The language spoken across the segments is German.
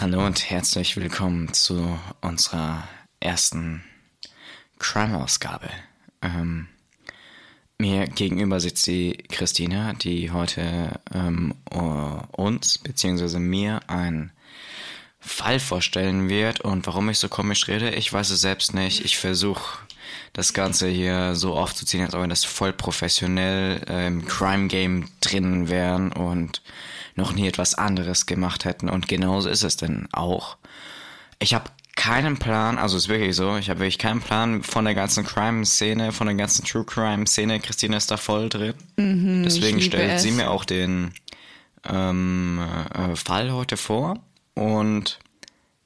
Hallo und herzlich willkommen zu unserer ersten Crime-Ausgabe. Ähm, mir gegenüber sitzt die Christina, die heute ähm, uns bzw. mir einen Fall vorstellen wird. Und warum ich so komisch rede, ich weiß es selbst nicht. Ich versuche das Ganze hier so aufzuziehen, als ob wir das voll professionell äh, im Crime-Game drin wären und noch nie etwas anderes gemacht hätten. Und genauso ist es denn auch. Ich habe keinen Plan, also ist wirklich so, ich habe wirklich keinen Plan von der ganzen Crime-Szene, von der ganzen True Crime-Szene. Christine ist da voll drin. Mhm, Deswegen stellt es. sie mir auch den ähm, äh, Fall heute vor. Und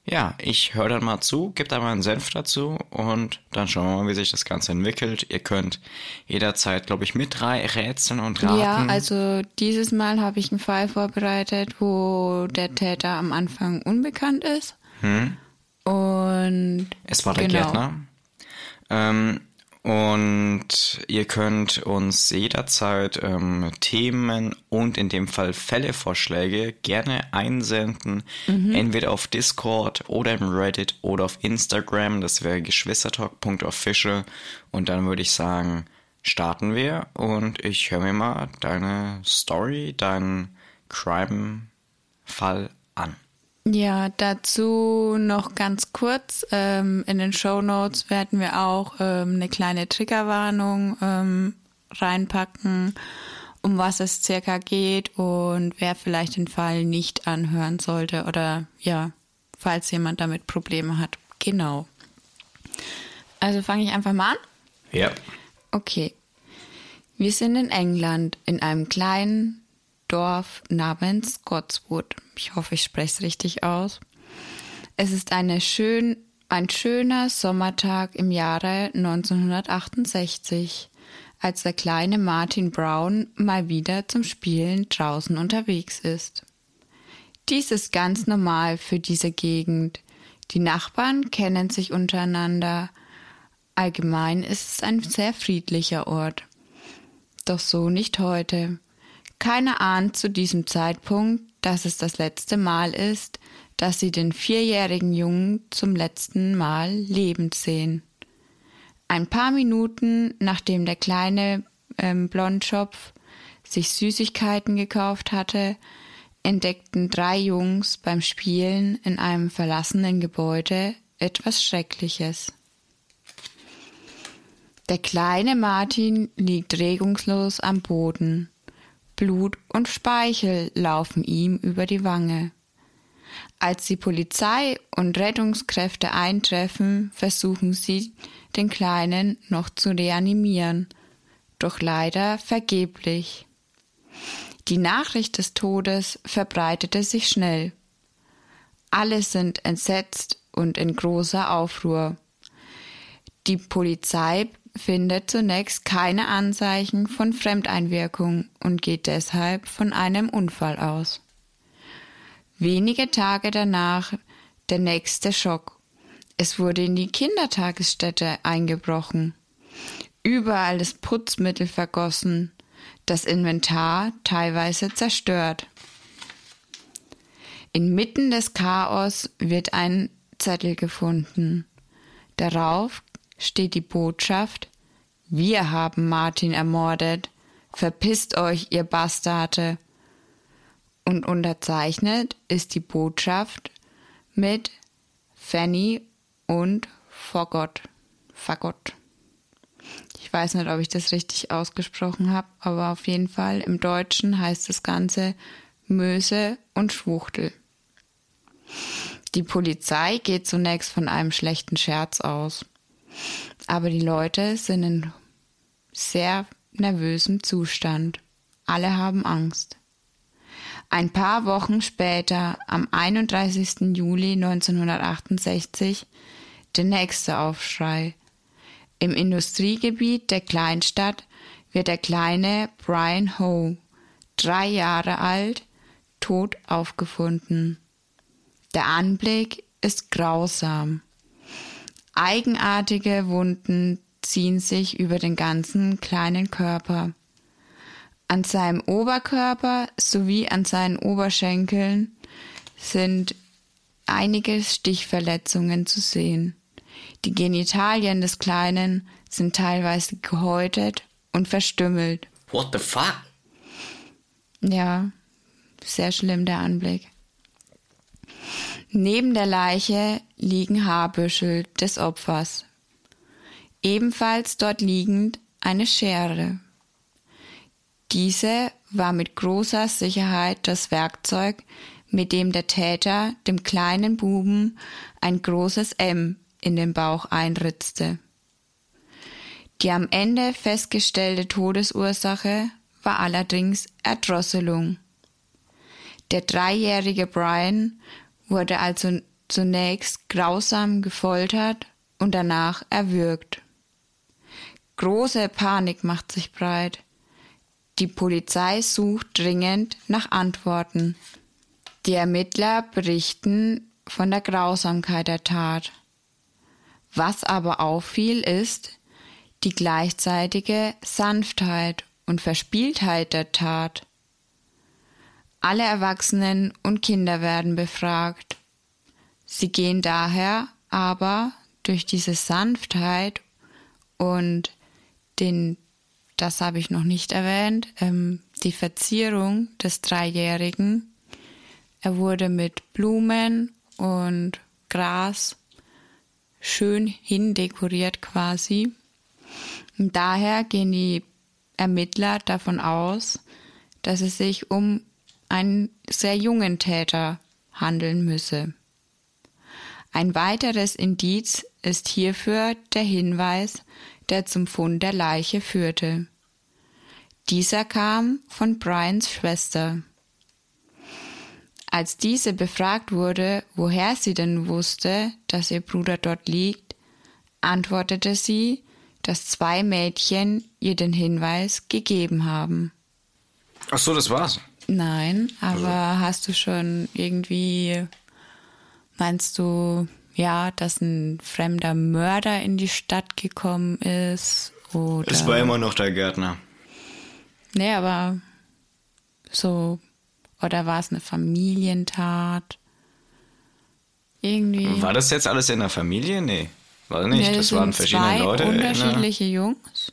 ja, ich höre dann mal zu, gebe da mal einen Senf dazu und dann schauen wir mal, wie sich das Ganze entwickelt. Ihr könnt jederzeit, glaube ich, mit drei rätseln und raten. Ja, also dieses Mal habe ich einen Fall vorbereitet, wo der Täter am Anfang unbekannt ist. Hm. Und es war der genau. Gärtner. Ähm, und ihr könnt uns jederzeit ähm, Themen und in dem Fall Fällevorschläge gerne einsenden. Mhm. Entweder auf Discord oder im Reddit oder auf Instagram. Das wäre geschwistertalk.official. Und dann würde ich sagen, starten wir. Und ich höre mir mal deine Story, deinen Crime-Fall an. Ja, dazu noch ganz kurz. Ähm, in den Show Notes werden wir auch ähm, eine kleine Triggerwarnung ähm, reinpacken, um was es circa geht und wer vielleicht den Fall nicht anhören sollte oder ja, falls jemand damit Probleme hat. Genau. Also fange ich einfach mal an? Ja. Okay. Wir sind in England in einem kleinen Dorf namens Scotswood. Ich hoffe, ich spreche es richtig aus. Es ist eine schön, ein schöner Sommertag im Jahre 1968, als der kleine Martin Brown mal wieder zum Spielen draußen unterwegs ist. Dies ist ganz normal für diese Gegend. Die Nachbarn kennen sich untereinander. Allgemein ist es ein sehr friedlicher Ort. Doch so nicht heute. Keiner ahnt zu diesem Zeitpunkt, dass es das letzte Mal ist, dass sie den vierjährigen Jungen zum letzten Mal lebend sehen. Ein paar Minuten nachdem der kleine ähm, Blondschopf sich Süßigkeiten gekauft hatte, entdeckten drei Jungs beim Spielen in einem verlassenen Gebäude etwas Schreckliches. Der kleine Martin liegt regungslos am Boden. Blut und Speichel laufen ihm über die Wange. Als die Polizei und Rettungskräfte eintreffen, versuchen sie, den Kleinen noch zu reanimieren, doch leider vergeblich. Die Nachricht des Todes verbreitete sich schnell. Alle sind entsetzt und in großer Aufruhr. Die Polizei findet zunächst keine Anzeichen von Fremdeinwirkung und geht deshalb von einem Unfall aus. Wenige Tage danach der nächste Schock. Es wurde in die Kindertagesstätte eingebrochen. Überall ist Putzmittel vergossen, das Inventar teilweise zerstört. Inmitten des Chaos wird ein Zettel gefunden. Darauf steht die Botschaft Wir haben Martin ermordet. Verpisst euch, ihr Bastarde. Und unterzeichnet ist die Botschaft mit Fanny und Fagott. Fagott. Ich weiß nicht, ob ich das richtig ausgesprochen habe, aber auf jeden Fall im Deutschen heißt das Ganze Möse und Schwuchtel. Die Polizei geht zunächst von einem schlechten Scherz aus. Aber die Leute sind in sehr nervösem Zustand. Alle haben Angst. Ein paar Wochen später, am 31. Juli 1968, der nächste Aufschrei. Im Industriegebiet der Kleinstadt wird der kleine Brian Ho, drei Jahre alt, tot aufgefunden. Der Anblick ist grausam. Eigenartige Wunden ziehen sich über den ganzen kleinen Körper. An seinem Oberkörper sowie an seinen Oberschenkeln sind einige Stichverletzungen zu sehen. Die Genitalien des Kleinen sind teilweise gehäutet und verstümmelt. What the fuck? Ja, sehr schlimm der Anblick. Neben der Leiche liegen Haarbüschel des Opfers. Ebenfalls dort liegend eine Schere. Diese war mit großer Sicherheit das Werkzeug, mit dem der Täter dem kleinen Buben ein großes M in den Bauch einritzte. Die am Ende festgestellte Todesursache war allerdings Erdrosselung. Der dreijährige Brian wurde also zunächst grausam gefoltert und danach erwürgt. Große Panik macht sich breit. Die Polizei sucht dringend nach Antworten. Die Ermittler berichten von der Grausamkeit der Tat. Was aber auffiel, ist die gleichzeitige Sanftheit und Verspieltheit der Tat. Alle Erwachsenen und Kinder werden befragt. Sie gehen daher aber durch diese Sanftheit und den, das habe ich noch nicht erwähnt, ähm, die Verzierung des Dreijährigen. Er wurde mit Blumen und Gras schön hindekoriert quasi. Und daher gehen die Ermittler davon aus, dass es sich um einen sehr jungen Täter handeln müsse. Ein weiteres Indiz ist hierfür der Hinweis, der zum Fund der Leiche führte. Dieser kam von Brians Schwester. Als diese befragt wurde, woher sie denn wusste, dass ihr Bruder dort liegt, antwortete sie, dass zwei Mädchen ihr den Hinweis gegeben haben. Ach so, das war's. Nein, aber also. hast du schon irgendwie, meinst du, ja, dass ein fremder Mörder in die Stadt gekommen ist? Oder? Es war immer noch der Gärtner. Nee, aber so, oder war es eine Familientat? Irgendwie. War das jetzt alles in der Familie? Nee, war nicht. Nee, das, das waren verschiedene zwei Leute. Unterschiedliche Jungs.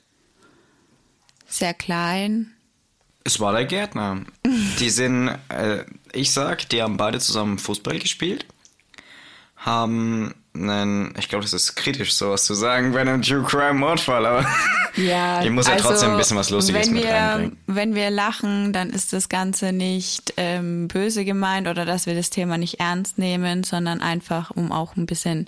Sehr klein. Es war der Gärtner. Die sind, äh, ich sag, die haben beide zusammen Fußball gespielt haben einen, ich glaube, das ist kritisch, sowas zu sagen bei einem True Crime Mordfall, aber ja, ich muss ja also, trotzdem ein bisschen was Lustiges wenn mit wir, reinbringen. Wenn wir lachen, dann ist das Ganze nicht ähm, böse gemeint oder dass wir das Thema nicht ernst nehmen, sondern einfach, um auch ein bisschen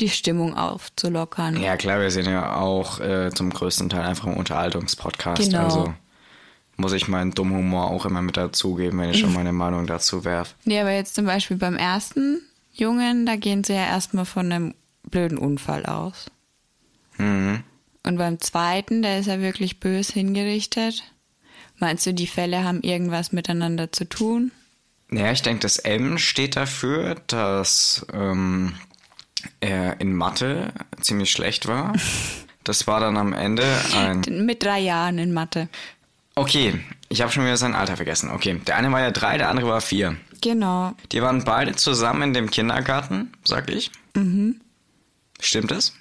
die Stimmung aufzulockern. Ja, klar, wir sind ja auch äh, zum größten Teil einfach ein Unterhaltungspodcast. Genau. Also muss ich meinen dummen Humor auch immer mit dazugeben, wenn ich schon meine Meinung dazu werfe. Nee, aber jetzt zum Beispiel beim ersten Jungen, da gehen sie ja erstmal von einem blöden Unfall aus. Mhm. Und beim zweiten, der ist ja wirklich bös hingerichtet. Meinst du, die Fälle haben irgendwas miteinander zu tun? Naja, ich denke, das M steht dafür, dass ähm, er in Mathe ziemlich schlecht war. Das war dann am Ende ein. Mit drei Jahren in Mathe. Okay, ich habe schon wieder sein Alter vergessen. Okay, der eine war ja drei, der andere war vier. Genau. Die waren beide zusammen in dem Kindergarten, sag ich. Mhm. Stimmt das?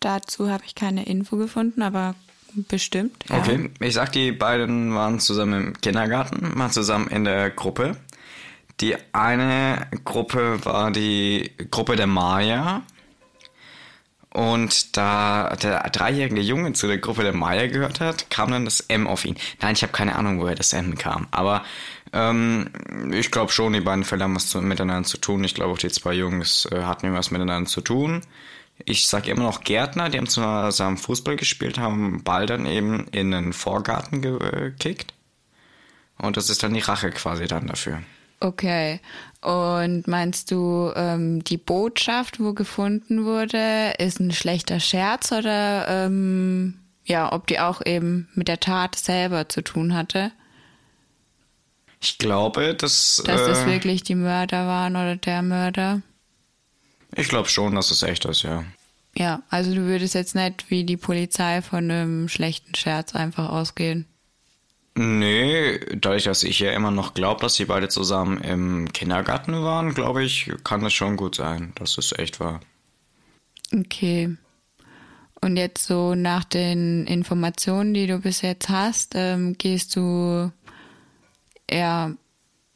Dazu habe ich keine Info gefunden, aber bestimmt. Ja. Okay, ich sag, die beiden waren zusammen im Kindergarten, waren zusammen in der Gruppe. Die eine Gruppe war die Gruppe der Maya. Und da der dreijährige Junge zu der Gruppe der Maya gehört hat, kam dann das M auf ihn. Nein, ich habe keine Ahnung, woher das M kam. Aber ähm, ich glaube schon, die beiden Fälle haben was zu, miteinander zu tun. Ich glaube auch die zwei Jungs äh, hatten was miteinander zu tun. Ich sage immer noch Gärtner, die haben zusammen Fußball gespielt, haben Ball dann eben in den Vorgarten gekickt. Und das ist dann die Rache quasi dann dafür. Okay. Und meinst du, ähm, die Botschaft, wo gefunden wurde, ist ein schlechter Scherz oder ähm, ja, ob die auch eben mit der Tat selber zu tun hatte? Ich glaube, dass. Dass äh, das wirklich die Mörder waren oder der Mörder. Ich glaube schon, dass es echt ist, ja. Ja, also du würdest jetzt nicht wie die Polizei von einem schlechten Scherz einfach ausgehen. Nee, dadurch, dass ich ja immer noch glaube, dass sie beide zusammen im Kindergarten waren, glaube ich, kann es schon gut sein, dass es echt war. Okay. Und jetzt so nach den Informationen, die du bis jetzt hast, ähm, gehst du eher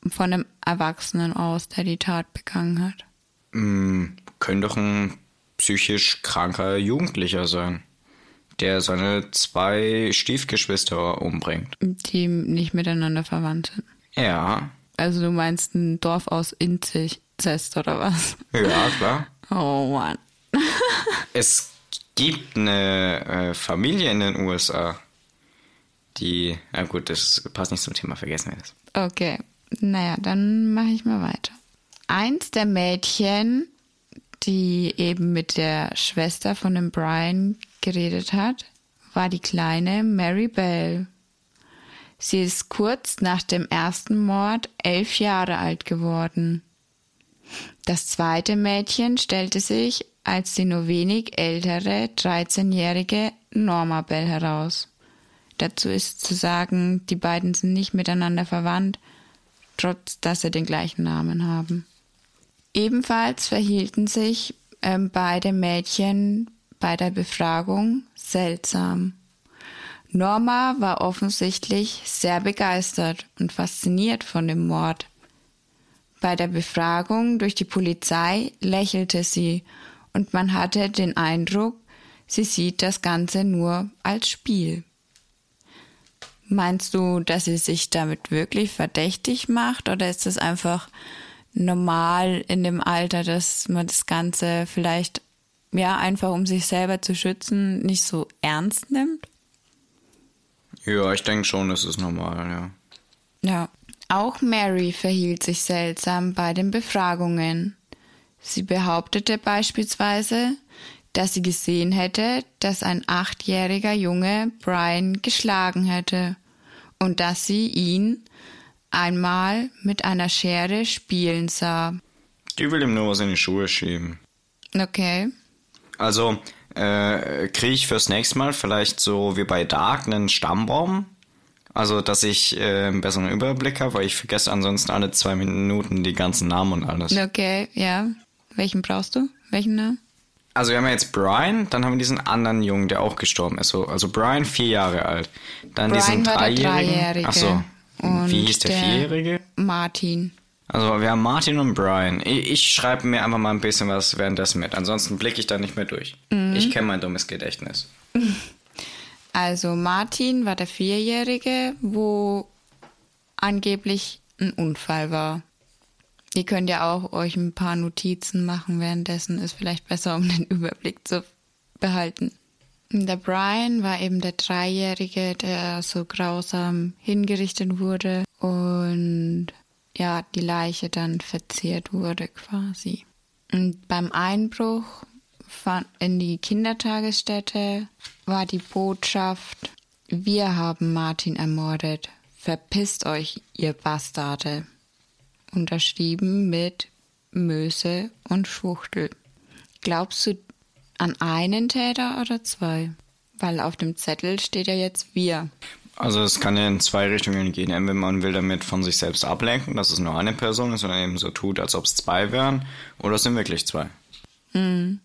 von einem Erwachsenen aus, der die Tat begangen hat? Hm, könnte doch ein psychisch kranker Jugendlicher sein, der seine zwei Stiefgeschwister umbringt. Die nicht miteinander verwandt sind. Ja. Also du meinst ein Dorf aus Inzest oder was? Ja, klar. Oh Mann. es gibt eine äh, Familie in den USA, die, na gut, das passt nicht zum Thema, vergessen wir das. Okay, naja, dann mache ich mal weiter. Eins der Mädchen, die eben mit der Schwester von dem Brian geredet hat, war die kleine Mary Bell. Sie ist kurz nach dem ersten Mord elf Jahre alt geworden. Das zweite Mädchen stellte sich als die nur wenig ältere 13-jährige Norma Bell heraus. Dazu ist zu sagen, die beiden sind nicht miteinander verwandt, trotz dass sie den gleichen Namen haben. Ebenfalls verhielten sich ähm, beide Mädchen bei der Befragung seltsam. Norma war offensichtlich sehr begeistert und fasziniert von dem Mord. Bei der Befragung durch die Polizei lächelte sie und man hatte den Eindruck, sie sieht das Ganze nur als Spiel. Meinst du, dass sie sich damit wirklich verdächtig macht oder ist es einfach normal in dem Alter, dass man das Ganze vielleicht ja einfach um sich selber zu schützen nicht so ernst nimmt? Ja, ich denke schon, das ist normal, ja. Ja. Auch Mary verhielt sich seltsam bei den Befragungen. Sie behauptete beispielsweise, dass sie gesehen hätte, dass ein achtjähriger Junge Brian geschlagen hätte und dass sie ihn einmal mit einer Schere spielen sah. Die will ihm nur was in die Schuhe schieben. Okay. Also, äh, kriege ich fürs nächste Mal vielleicht so wie bei Dark einen Stammbaum? Also, dass ich äh, einen besseren Überblick habe, weil ich vergesse ansonsten alle zwei Minuten die ganzen Namen und alles. Okay, ja. Welchen brauchst du? Welchen Namen? Also wir haben jetzt Brian, dann haben wir diesen anderen Jungen, der auch gestorben ist. So, also Brian, vier Jahre alt. Dann Brian diesen war der Dreijährigen. Dreijährige. Achso. Und Wie hieß der, der- Vierjährige? Martin. Also wir haben Martin und Brian. Ich, ich schreibe mir einfach mal ein bisschen was währenddessen mit. Ansonsten blicke ich da nicht mehr durch. Mhm. Ich kenne mein dummes Gedächtnis. Also Martin war der Vierjährige, wo angeblich ein Unfall war. Ihr könnt ja auch euch ein paar Notizen machen währenddessen, ist vielleicht besser, um den Überblick zu behalten. Der Brian war eben der Dreijährige, der so grausam hingerichtet wurde und ja, die Leiche dann verzehrt wurde quasi. Und beim Einbruch in die Kindertagesstätte war die Botschaft, wir haben Martin ermordet. Verpisst euch, ihr Bastarde. Unterschrieben mit Möse und Schwuchtel. Glaubst du an einen Täter oder zwei? Weil auf dem Zettel steht ja jetzt wir. Also es kann ja in zwei Richtungen gehen. Entweder man will damit von sich selbst ablenken, dass es nur eine Person ist und eben so tut, als ob es zwei wären. Oder es sind wirklich zwei. Und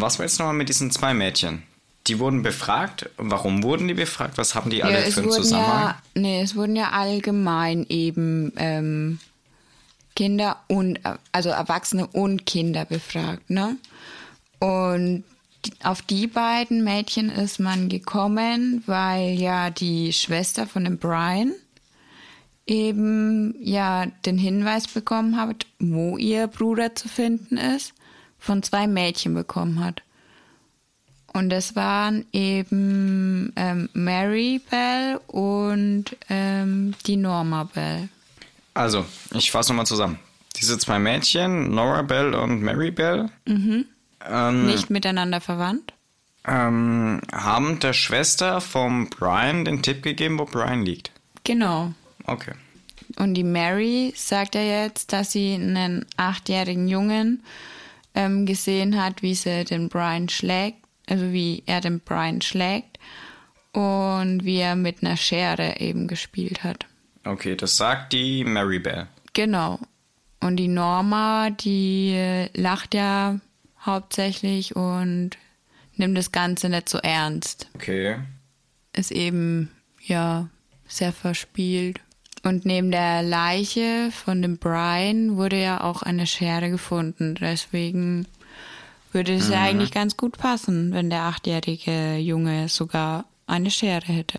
was war jetzt nochmal mit diesen zwei Mädchen? Die wurden befragt. Warum wurden die befragt? Was haben die alle es für einen Zusammenhang? ja, nee, es wurden ja allgemein eben ähm, Kinder und äh, also Erwachsene und Kinder befragt, ne? Und auf die beiden Mädchen ist man gekommen, weil ja die Schwester von dem Brian eben ja den Hinweis bekommen hat, wo ihr Bruder zu finden ist, von zwei Mädchen bekommen hat. Und das waren eben ähm, Mary Bell und ähm, die Norma Bell. Also, ich fasse nochmal zusammen. Diese zwei Mädchen, Nora Bell und Mary Bell, ähm, Nicht miteinander verwandt? ähm, haben der Schwester vom Brian den Tipp gegeben, wo Brian liegt. Genau. Okay. Und die Mary sagt ja jetzt, dass sie einen achtjährigen Jungen ähm, gesehen hat, wie sie den Brian schlägt, also wie er den Brian schlägt. und wie er mit einer Schere eben gespielt hat. Okay, das sagt die Mary Bell. Genau. Und die Norma, die lacht ja hauptsächlich und nimmt das Ganze nicht so ernst. Okay. Ist eben, ja, sehr verspielt. Und neben der Leiche von dem Brian wurde ja auch eine Schere gefunden. Deswegen würde es ja eigentlich ganz gut passen, wenn der achtjährige Junge sogar eine Schere hätte.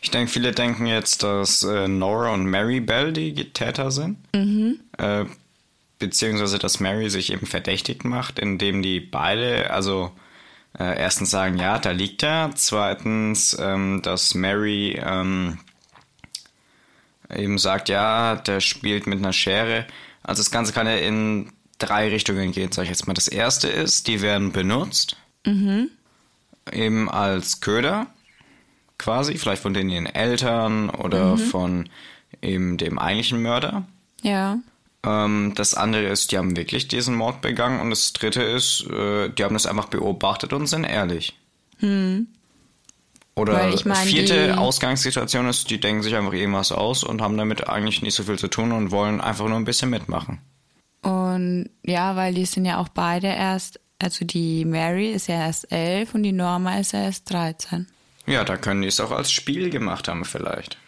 Ich denke, viele denken jetzt, dass äh, Nora und Mary Bell die Täter sind. Mhm. Äh, beziehungsweise, dass Mary sich eben verdächtig macht, indem die beide, also äh, erstens sagen, ja, da liegt er. Zweitens, ähm, dass Mary ähm, eben sagt, ja, der spielt mit einer Schere. Also das Ganze kann ja in drei Richtungen gehen, sag ich jetzt mal. Das erste ist, die werden benutzt. Mhm. Eben als Köder quasi, vielleicht von denen ihren Eltern oder mhm. von eben dem eigentlichen Mörder. Ja. Ähm, das andere ist, die haben wirklich diesen Mord begangen. Und das dritte ist, äh, die haben das einfach beobachtet und sind ehrlich. Hm. Oder ich mein, vierte Ausgangssituation ist, die denken sich einfach irgendwas aus und haben damit eigentlich nicht so viel zu tun und wollen einfach nur ein bisschen mitmachen. Und ja, weil die sind ja auch beide erst, also die Mary ist ja erst elf und die Norma ist ja erst 13. Ja, da können die es auch als Spiel gemacht haben vielleicht.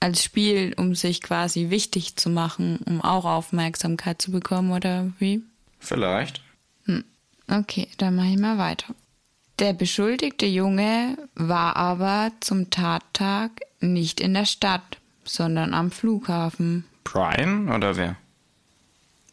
Als Spiel, um sich quasi wichtig zu machen, um auch Aufmerksamkeit zu bekommen, oder wie? Vielleicht. Hm. Okay, dann mache ich mal weiter. Der beschuldigte Junge war aber zum Tattag nicht in der Stadt, sondern am Flughafen. Brian oder wer?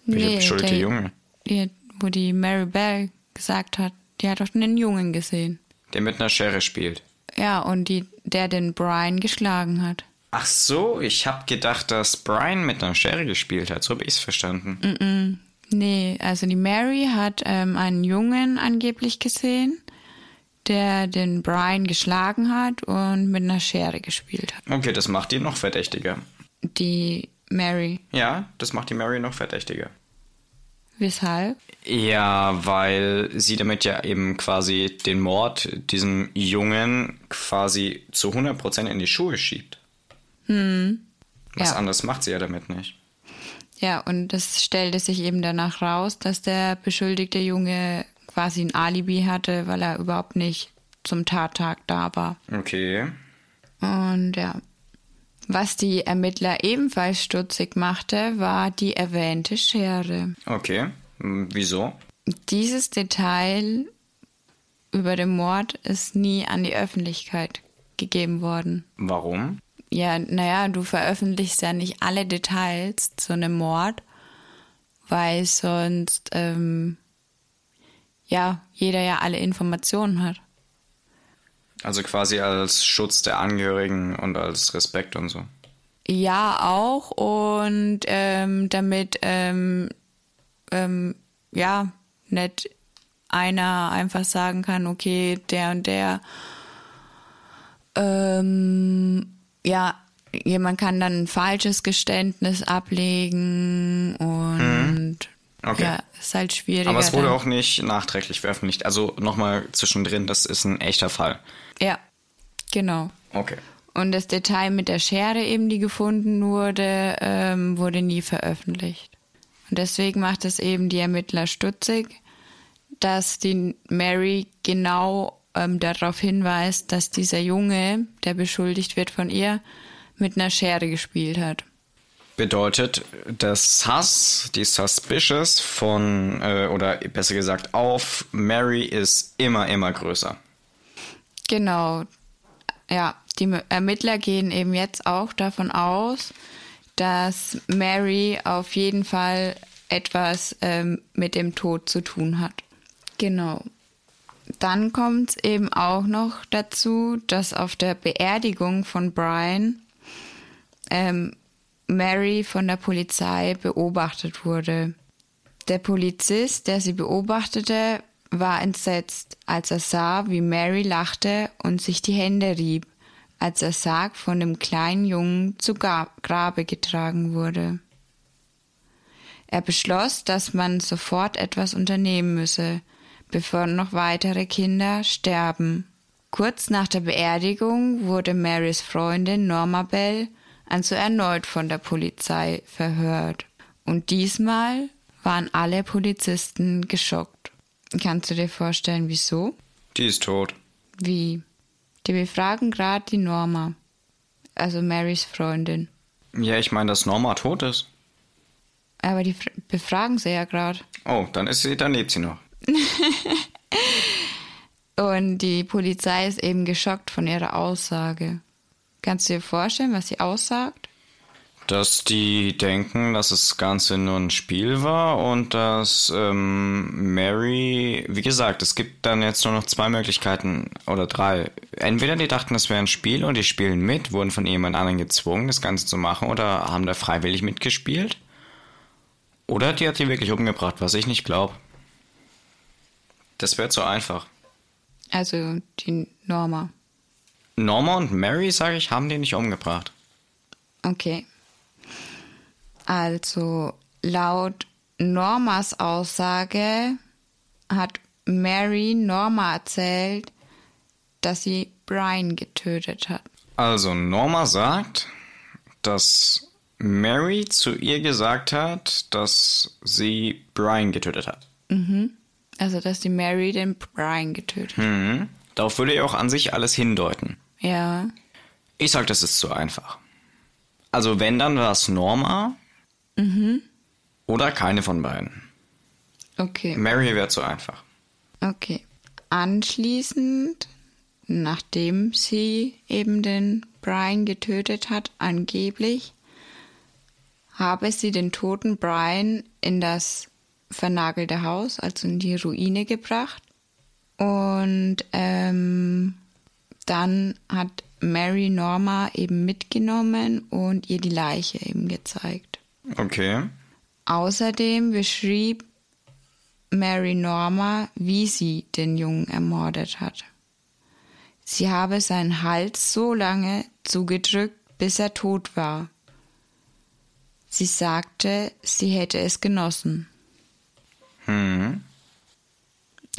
Welcher nee, beschuldigte der, Junge? Die, wo die Mary Bell gesagt hat, die hat doch einen Jungen gesehen. Der mit einer Schere spielt. Ja, und die, der den Brian geschlagen hat. Ach so, ich hab gedacht, dass Brian mit einer Schere gespielt hat. So habe ich es verstanden. Mm -mm. Nee, also die Mary hat ähm, einen Jungen angeblich gesehen, der den Brian geschlagen hat und mit einer Schere gespielt hat. Okay, das macht ihn noch verdächtiger. Die Mary. Ja, das macht die Mary noch verdächtiger. Weshalb? Ja, weil sie damit ja eben quasi den Mord diesem Jungen quasi zu 100% in die Schuhe schiebt. Hm. Was ja. anderes macht sie ja damit nicht. Ja, und es stellte sich eben danach raus, dass der beschuldigte Junge quasi ein Alibi hatte, weil er überhaupt nicht zum Tattag da war. Okay. Und ja, was die Ermittler ebenfalls stutzig machte, war die erwähnte Schere. Okay, wieso? Dieses Detail über den Mord ist nie an die Öffentlichkeit gegeben worden. Warum? Ja, naja, du veröffentlichst ja nicht alle Details zu einem Mord, weil sonst ähm, ja jeder ja alle Informationen hat. Also quasi als Schutz der Angehörigen und als Respekt und so. Ja, auch. Und ähm, damit, ähm, ähm, ja, nicht einer einfach sagen kann, okay, der und der, ähm, ja, jemand kann dann ein falsches Geständnis ablegen und mhm. Okay. Ja, ist halt schwierig. Aber es wurde dann. auch nicht nachträglich veröffentlicht. Also nochmal zwischendrin, das ist ein echter Fall. Ja, genau. Okay. Und das Detail mit der Schere eben, die gefunden wurde, ähm, wurde nie veröffentlicht. Und deswegen macht es eben die Ermittler stutzig, dass die Mary genau ähm, darauf hinweist, dass dieser Junge, der beschuldigt wird von ihr, mit einer Schere gespielt hat. Bedeutet, das Hass, die Suspicious von, äh, oder besser gesagt auf Mary ist immer, immer größer. Genau. Ja, die Ermittler gehen eben jetzt auch davon aus, dass Mary auf jeden Fall etwas ähm, mit dem Tod zu tun hat. Genau. Dann kommt es eben auch noch dazu, dass auf der Beerdigung von Brian ähm, Mary von der Polizei beobachtet wurde. Der Polizist, der sie beobachtete, war entsetzt, als er sah, wie Mary lachte und sich die Hände rieb, als er Sarg von dem kleinen Jungen zu Grabe getragen wurde. Er beschloss, dass man sofort etwas unternehmen müsse, bevor noch weitere Kinder sterben. Kurz nach der Beerdigung wurde Marys Freundin Norma Bell also erneut von der Polizei verhört. Und diesmal waren alle Polizisten geschockt. Kannst du dir vorstellen, wieso? Die ist tot. Wie? Die befragen gerade die Norma. Also Marys Freundin. Ja, ich meine, dass Norma tot ist. Aber die befragen sie ja gerade. Oh, dann ist sie, dann lebt sie noch. Und die Polizei ist eben geschockt von ihrer Aussage. Kannst du dir vorstellen, was sie aussagt? Dass die denken, dass das Ganze nur ein Spiel war und dass ähm, Mary, wie gesagt, es gibt dann jetzt nur noch zwei Möglichkeiten oder drei. Entweder die dachten, es wäre ein Spiel und die spielen mit, wurden von jemand anderem gezwungen, das Ganze zu machen oder haben da freiwillig mitgespielt. Oder die hat die wirklich umgebracht, was ich nicht glaube. Das wäre zu einfach. Also die Norma. Norma und Mary, sage ich, haben die nicht umgebracht. Okay. Also laut Normas Aussage hat Mary Norma erzählt, dass sie Brian getötet hat. Also Norma sagt, dass Mary zu ihr gesagt hat, dass sie Brian getötet hat. Mhm. Also dass die Mary den Brian getötet hat. Mhm. Darauf würde ja auch an sich alles hindeuten. Ja. Ich sag, das ist zu einfach. Also wenn, dann war es Norma Mhm. oder keine von beiden. Okay. Mary wäre zu einfach. Okay. Anschließend, nachdem sie eben den Brian getötet hat, angeblich, habe sie den toten Brian in das vernagelte Haus, also in die Ruine gebracht. Und ähm, dann hat Mary Norma eben mitgenommen und ihr die Leiche eben gezeigt. Okay. Außerdem beschrieb Mary Norma, wie sie den Jungen ermordet hat. Sie habe seinen Hals so lange zugedrückt, bis er tot war. Sie sagte, sie hätte es genossen. Hm.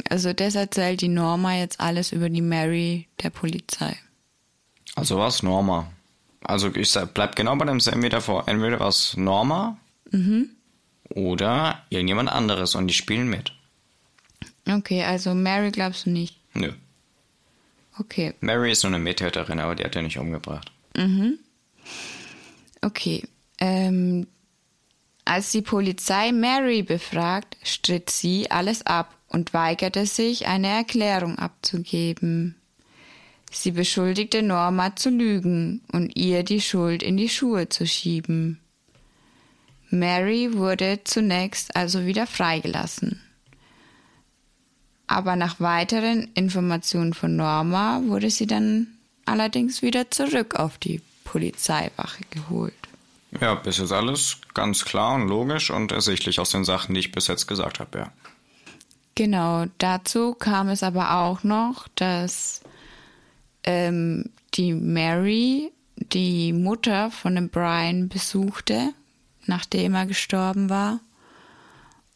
Also das erzählt die Norma jetzt alles über die Mary der Polizei. Also war es Norma. Also ich sag, bleib genau bei dem entweder vor. Entweder war es Norma oder irgendjemand anderes und die spielen mit. Okay, also Mary glaubst du nicht. Nö. Okay, Mary ist nur eine Mittäterin, aber die hat er nicht umgebracht. okay. Ähm, als die Polizei Mary befragt, stritt sie alles ab und weigerte sich, eine Erklärung abzugeben. Sie beschuldigte Norma zu lügen und ihr die Schuld in die Schuhe zu schieben. Mary wurde zunächst also wieder freigelassen. Aber nach weiteren Informationen von Norma wurde sie dann allerdings wieder zurück auf die Polizeiwache geholt. Ja, bis jetzt alles ganz klar und logisch und ersichtlich aus den Sachen, die ich bis jetzt gesagt habe, ja. Genau, dazu kam es aber auch noch, dass ähm, die Mary die Mutter von dem Brian besuchte, nachdem er gestorben war.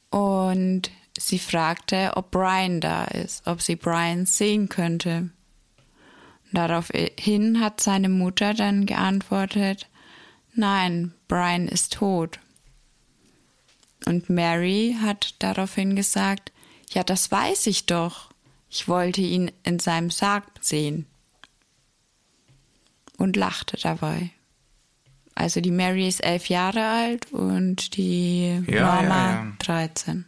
Und sie fragte, ob Brian da ist, ob sie Brian sehen könnte. Daraufhin hat seine Mutter dann geantwortet, nein, Brian ist tot. Und Mary hat daraufhin gesagt, ja, das weiß ich doch. Ich wollte ihn in seinem Sarg sehen. Und lachte dabei. Also die Mary ist elf Jahre alt und die Ja, Norma ja, ja. 13.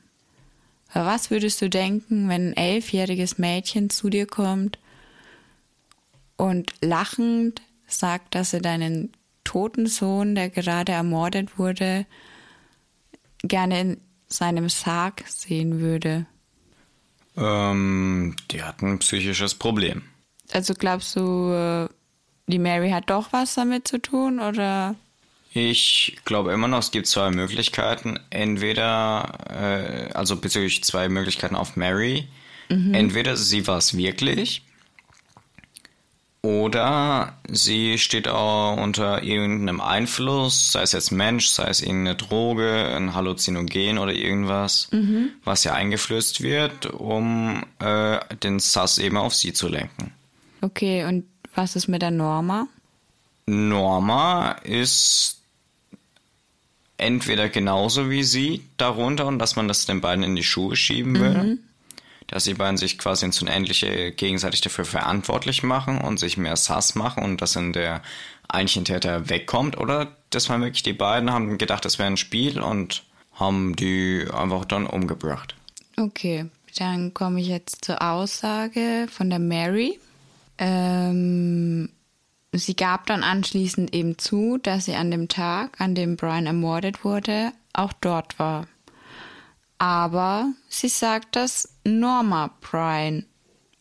Aber was würdest du denken, wenn ein elfjähriges Mädchen zu dir kommt und lachend sagt, dass sie deinen toten Sohn, der gerade ermordet wurde, gerne in seinem Sarg sehen würde? Ähm, die hat ein psychisches Problem. Also glaubst du, äh, die Mary hat doch was damit zu tun oder? Ich glaube immer noch, es gibt zwei Möglichkeiten. Entweder, äh, also bezüglich zwei Möglichkeiten auf Mary. Entweder sie war es wirklich. Oder sie steht auch unter irgendeinem Einfluss, sei es jetzt Mensch, sei es irgendeine Droge, ein Halluzinogen oder irgendwas, was ja eingeflößt wird, um äh, den Sass eben auf sie zu lenken. Okay, und was ist mit der Norma? Norma ist entweder genauso wie sie darunter und dass man das den beiden in die Schuhe schieben will. Dass die beiden sich quasi ins Unendliche gegenseitig dafür verantwortlich machen und sich mehr Sass machen und dass dann der eigentliche Täter wegkommt. Oder das waren wirklich die beiden, haben gedacht, das wäre ein Spiel und haben die einfach dann umgebracht. Okay, dann komme ich jetzt zur Aussage von der Mary. Ähm, sie gab dann anschließend eben zu, dass sie an dem Tag, an dem Brian ermordet wurde, auch dort war. Aber sie sagt, dass Norma Brian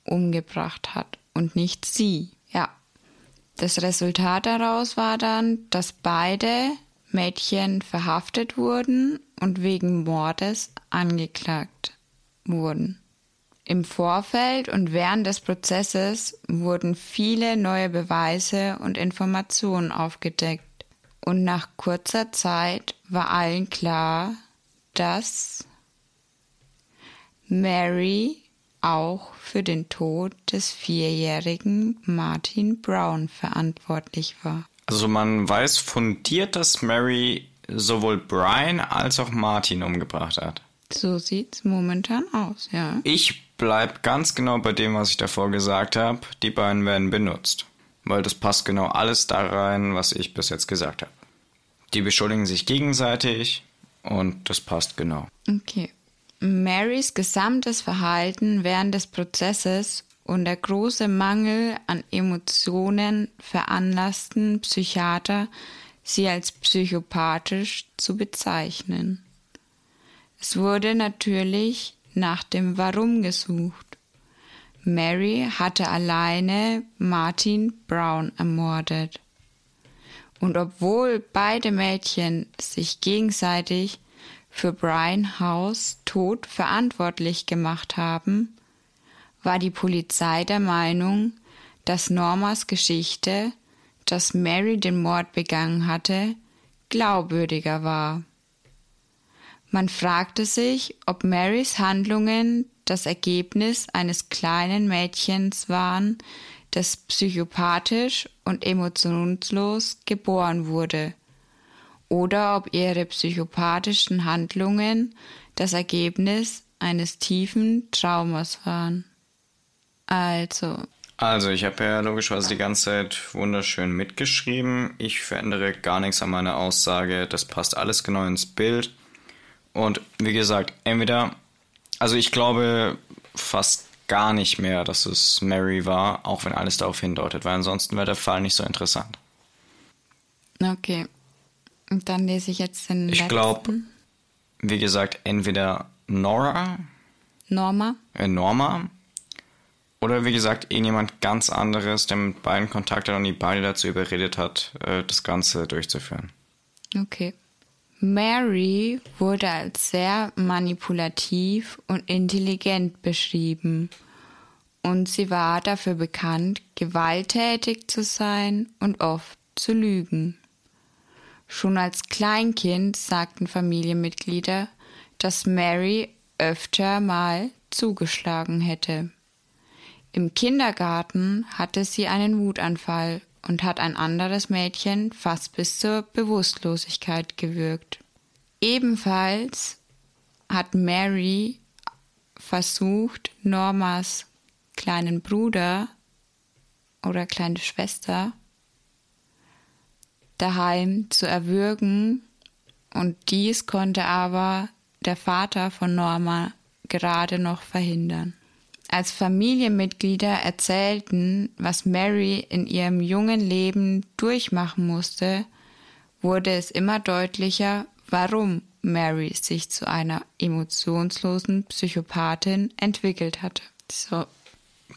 umgebracht hat und nicht sie. Ja. Das Resultat daraus war dann, dass beide Mädchen verhaftet wurden und wegen Mordes angeklagt wurden. Im Vorfeld und während des Prozesses wurden viele neue Beweise und Informationen aufgedeckt. Und nach kurzer Zeit war allen klar, dass Mary auch für den Tod des vierjährigen Martin Brown verantwortlich war. Also man weiß fundiert, dass Mary sowohl Brian als auch Martin umgebracht hat. So sieht's momentan aus, ja. Ich bleib ganz genau bei dem, was ich davor gesagt habe. Die beiden werden benutzt. Weil das passt genau alles da rein, was ich bis jetzt gesagt habe. Die beschuldigen sich gegenseitig und das passt genau. Okay. Marys gesamtes Verhalten während des Prozesses und der große Mangel an Emotionen veranlassten Psychiater, sie als psychopathisch zu bezeichnen. Es wurde natürlich nach dem Warum gesucht. Mary hatte alleine Martin Brown ermordet. Und obwohl beide Mädchen sich gegenseitig für Brian House Tod verantwortlich gemacht haben, war die Polizei der Meinung, dass Normas Geschichte, dass Mary den Mord begangen hatte, glaubwürdiger war. Man fragte sich, ob Marys Handlungen das Ergebnis eines kleinen Mädchens waren, das psychopathisch und emotionslos geboren wurde, oder ob ihre psychopathischen Handlungen das Ergebnis eines tiefen Traumas waren. Also. Also, ich habe ja logischerweise die ganze Zeit wunderschön mitgeschrieben. Ich verändere gar nichts an meiner Aussage. Das passt alles genau ins Bild. Und wie gesagt, entweder, also ich glaube fast gar nicht mehr, dass es Mary war, auch wenn alles darauf hindeutet, weil ansonsten wäre der Fall nicht so interessant. Okay. Und dann lese ich jetzt den Ich glaube, wie gesagt, entweder Nora, Norma. äh Norma, oder wie gesagt, irgendjemand ganz anderes, der mit beiden Kontakt hat und die beide dazu überredet hat, äh, das Ganze durchzuführen. Okay. Mary wurde als sehr manipulativ und intelligent beschrieben. Und sie war dafür bekannt, gewalttätig zu sein und oft zu lügen. Schon als Kleinkind sagten Familienmitglieder, dass Mary öfter mal zugeschlagen hätte. Im Kindergarten hatte sie einen Wutanfall und hat ein anderes Mädchen fast bis zur Bewusstlosigkeit gewürgt. Ebenfalls hat Mary versucht, Normas kleinen Bruder oder kleine Schwester daheim zu erwürgen und dies konnte aber der Vater von Norma gerade noch verhindern. Als Familienmitglieder erzählten, was Mary in ihrem jungen Leben durchmachen musste, wurde es immer deutlicher, warum Mary sich zu einer emotionslosen Psychopathin entwickelt hatte. So,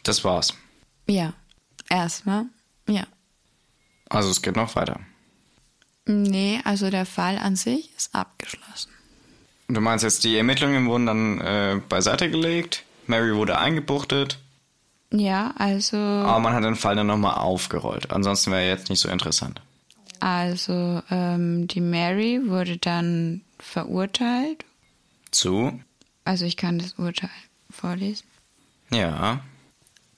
Das war's. ja, erstmal, ja. Also es geht noch weiter. Nee, also der Fall an sich ist abgeschlossen. Du meinst jetzt, die Ermittlungen wurden dann äh, beiseite gelegt, Mary wurde eingebuchtet, Ja, also, aber man hat den Fall dann nochmal aufgerollt. Ansonsten wäre er jetzt nicht so interessant. also ähm, die Mary wurde dann verurteilt. Zu? Also ich kann das Urteil vorlesen. Ja.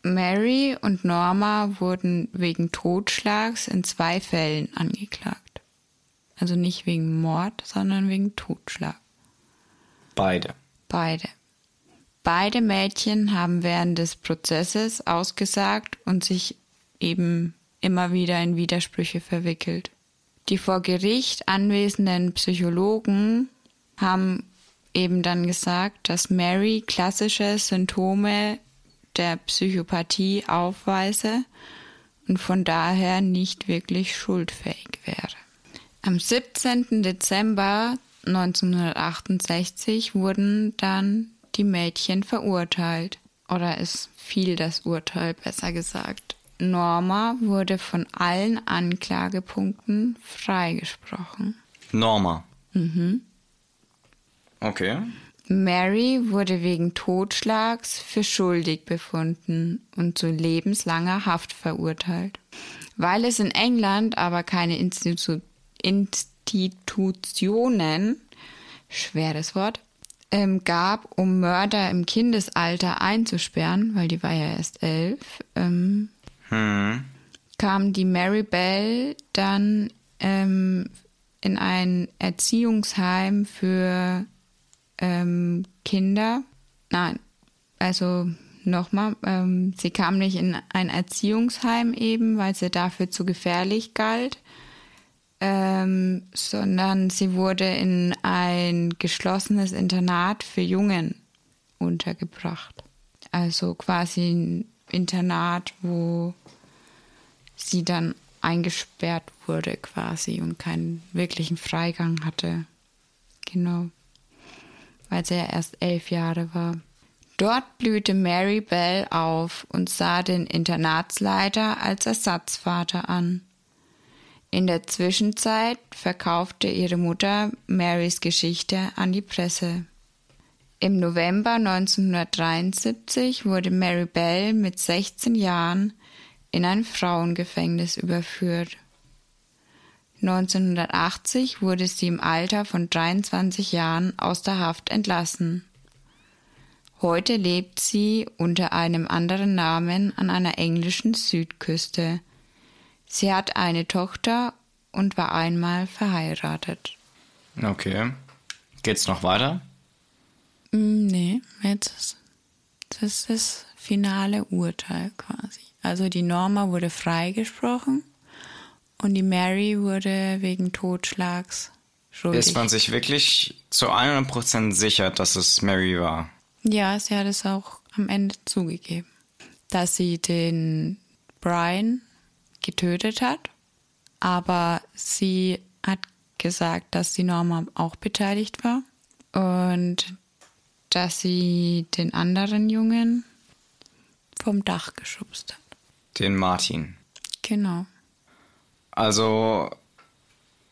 Mary und Norma wurden wegen Totschlags in zwei Fällen angeklagt. Also nicht wegen Mord, sondern wegen Totschlag. Beide. Beide. Beide Mädchen haben während des Prozesses ausgesagt und sich eben immer wieder in Widersprüche verwickelt. Die vor Gericht anwesenden Psychologen haben eben dann gesagt, dass Mary klassische Symptome der Psychopathie aufweise und von daher nicht wirklich schuldfähig wäre. Am 17. Dezember 1968 wurden dann die Mädchen verurteilt. Oder es fiel das Urteil, besser gesagt. Norma wurde von allen Anklagepunkten freigesprochen. Norma. Mhm. Okay. Mary wurde wegen Totschlags für schuldig befunden und zu lebenslanger Haft verurteilt. Weil es in England aber keine Institu Institutionen, schweres Wort, ähm, gab, um Mörder im Kindesalter einzusperren, weil die war ja erst elf, ähm, hm. kam die Mary Bell dann ähm, in ein Erziehungsheim für ähm, Kinder. Nein, also nochmal, ähm, sie kam nicht in ein Erziehungsheim eben, weil sie dafür zu gefährlich galt, ähm, sondern sie wurde in ein geschlossenes Internat für Jungen untergebracht. Also quasi ein Internat, wo sie dann eingesperrt wurde quasi und keinen wirklichen Freigang hatte. Genau. Weil sie ja erst elf Jahre war. Dort blühte Mary Bell auf und sah den Internatsleiter als Ersatzvater an. In der Zwischenzeit verkaufte ihre Mutter Marys Geschichte an die Presse. Im November 1973 wurde Mary Bell mit 16 Jahren in ein Frauengefängnis überführt. 1980 wurde sie im Alter von 23 Jahren aus der Haft entlassen. Heute lebt sie unter einem anderen Namen an einer englischen Südküste – Sie hat eine Tochter und war einmal verheiratet. Okay. Geht's noch weiter? Mm, nee, jetzt das ist das finale Urteil quasi. Also die Norma wurde freigesprochen und die Mary wurde wegen Totschlags schuldig. Ist man sich wirklich zu 100% sicher, dass es Mary war? Ja, sie hat es auch am Ende zugegeben, dass sie den Brian getötet hat. Aber sie hat gesagt, dass die Norma auch beteiligt war und dass sie den anderen Jungen vom Dach geschubst hat. Den Martin. Genau. Also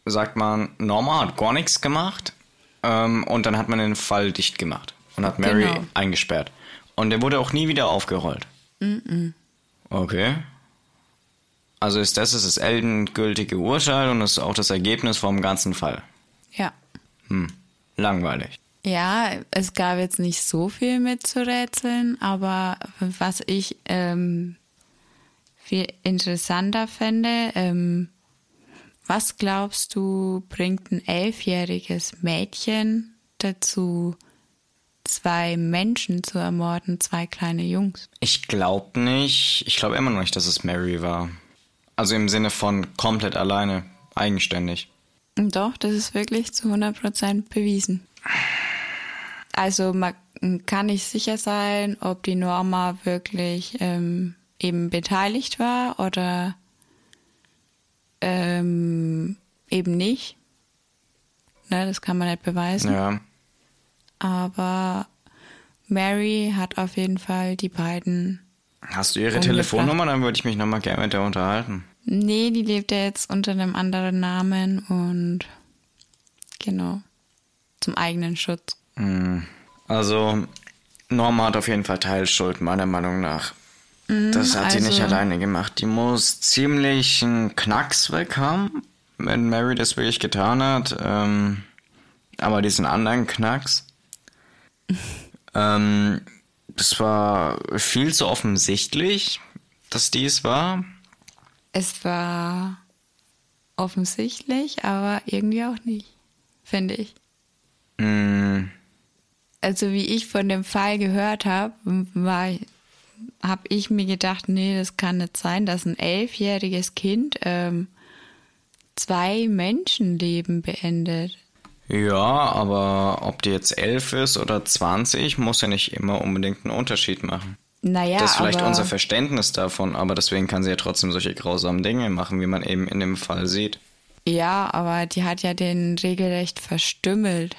sagt man, Norma hat gar nichts gemacht ähm, und dann hat man den Fall dicht gemacht und hat Mary genau. eingesperrt. Und der wurde auch nie wieder aufgerollt. Mm, -mm. Okay. Also ist das das endgültige Urteil und ist auch das Ergebnis vom ganzen Fall. Ja. Hm, langweilig. Ja, es gab jetzt nicht so viel mitzurätseln, aber was ich ähm, viel interessanter fände, ähm, was glaubst du, bringt ein elfjähriges Mädchen dazu, zwei Menschen zu ermorden, zwei kleine Jungs? Ich glaube nicht, ich glaube immer noch nicht, dass es Mary war. Also im Sinne von komplett alleine, eigenständig. Doch, das ist wirklich zu 100% bewiesen. Also man kann nicht sicher sein, ob die Norma wirklich ähm, eben beteiligt war oder ähm, eben nicht. Ne, das kann man nicht beweisen. Ja. Aber Mary hat auf jeden Fall die beiden Hast du ihre Telefonnummer? Dann würde ich mich nochmal gerne mit der unterhalten. Nee, die lebt ja jetzt unter einem anderen Namen und genau. Zum eigenen Schutz. Hm. Also, Norma hat auf jeden Fall Teilschuld, meiner Meinung nach. Mhm, das hat also, sie nicht alleine gemacht. Die muss ziemlich einen Knacks weg haben, wenn Mary das wirklich getan hat. Ähm, aber diesen anderen Knacks. ähm, es war viel zu offensichtlich, dass dies war. Es war offensichtlich, aber irgendwie auch nicht, finde ich. Mm, Also wie ich von dem Fall gehört habe, habe ich mir gedacht, nee, das kann nicht sein, dass ein elfjähriges Kind ähm, zwei Menschenleben beendet. Ja, aber ob die jetzt elf ist oder 20, muss ja nicht immer unbedingt einen Unterschied machen. Naja, das ist vielleicht unser Verständnis davon, aber deswegen kann sie ja trotzdem solche grausamen Dinge machen, wie man eben in dem Fall sieht. Ja, aber die hat ja den regelrecht verstümmelt,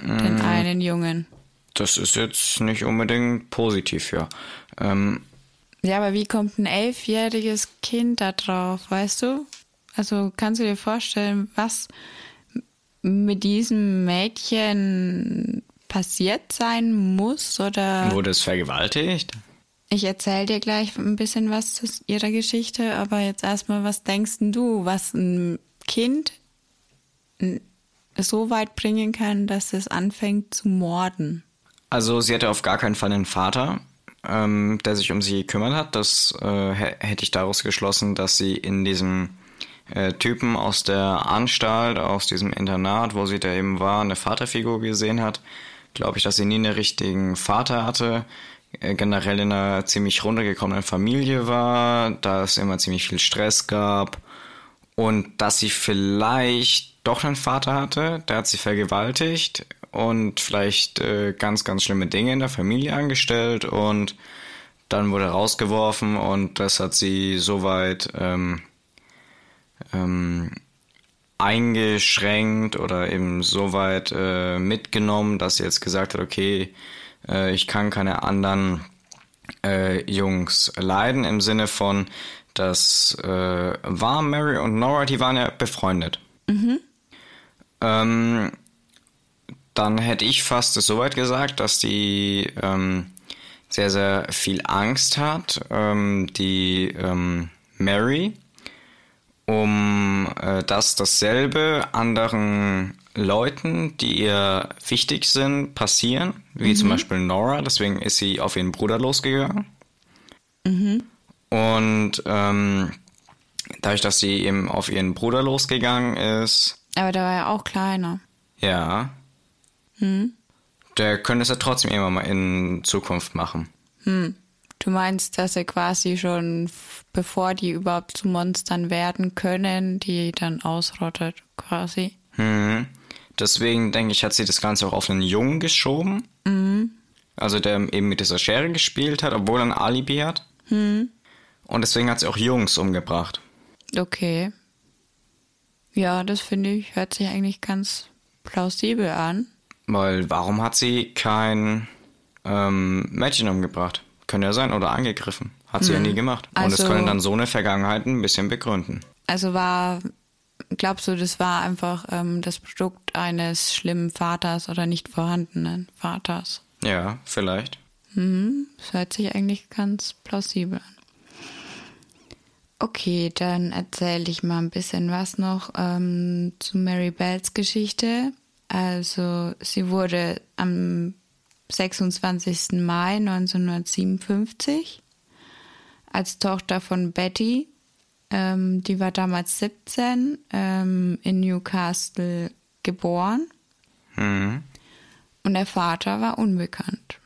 Mhm. den einen Jungen. Das ist jetzt nicht unbedingt positiv, ja. Ähm, Ja, aber wie kommt ein elfjähriges Kind da drauf, weißt du? Also kannst du dir vorstellen, was mit diesem Mädchen passiert sein muss? Oder wurde es vergewaltigt? ich erzähle dir gleich ein bisschen was zu ihrer Geschichte, aber jetzt erstmal, was denkst du, was ein Kind so weit bringen kann, dass es anfängt zu morden? Also sie hatte auf gar keinen Fall einen Vater, ähm, der sich um sie gekümmert hat. Das äh, hä- hätte ich daraus geschlossen, dass sie in diesem äh, Typen aus der Anstalt, aus diesem Internat, wo sie da eben war, eine Vaterfigur gesehen hat. Glaube ich, dass sie nie einen richtigen Vater hatte, äh, generell in einer ziemlich runtergekommenen Familie war, da es immer ziemlich viel Stress gab und dass sie vielleicht doch einen Vater hatte, der hat sie vergewaltigt und vielleicht äh, ganz, ganz schlimme Dinge in der Familie angestellt und dann wurde rausgeworfen und das hat sie soweit ähm, ähm, eingeschränkt oder eben soweit äh, mitgenommen, dass sie jetzt gesagt hat, okay, äh, ich kann keine anderen äh, Jungs leiden im Sinne von, dass äh, war Mary und Nora, die waren ja befreundet. Ähm, dann hätte ich fast es soweit gesagt, dass die ähm, sehr, sehr viel Angst hat, ähm, die ähm, Mary, um äh, dass dasselbe anderen Leuten, die ihr wichtig sind, passieren, wie zum Beispiel Nora. Deswegen ist sie auf ihren Bruder losgegangen. Und ähm, dadurch, dass sie eben auf ihren Bruder losgegangen ist, Aber der war ja auch kleiner. ja, der könnte es ja trotzdem immer mal in Zukunft machen. Du meinst, dass er quasi schon, bevor die überhaupt zu Monstern werden können, die dann ausrottet, quasi. Mhm. Deswegen denke ich, hat sie das Ganze auch auf einen Jungen geschoben. Also der eben mit dieser Schere gespielt hat, obwohl er ein Alibi hat. Und deswegen hat sie auch Jungs umgebracht. Okay. Ja, das finde ich, hört sich eigentlich ganz plausibel an. Weil warum hat sie kein ähm, Mädchen umgebracht? Könnte ja sein, oder angegriffen. Hat sie ja nie gemacht. Und es Also- könnte dann so eine Vergangenheit ein bisschen begründen. Also war, glaubst du, das war einfach ähm, das Produkt eines schlimmen Vaters oder nicht vorhandenen Vaters? Ja, vielleicht. Das hört sich eigentlich ganz plausibel an. Okay, dann erzähle ich mal ein bisschen was noch ähm, zu Mary Bells Geschichte. Also sie wurde am 26. Mai 1957 als Tochter von Betty, ähm, die war damals 17, ähm, in Newcastle geboren. Mhm. Und der Vater war unbekannt.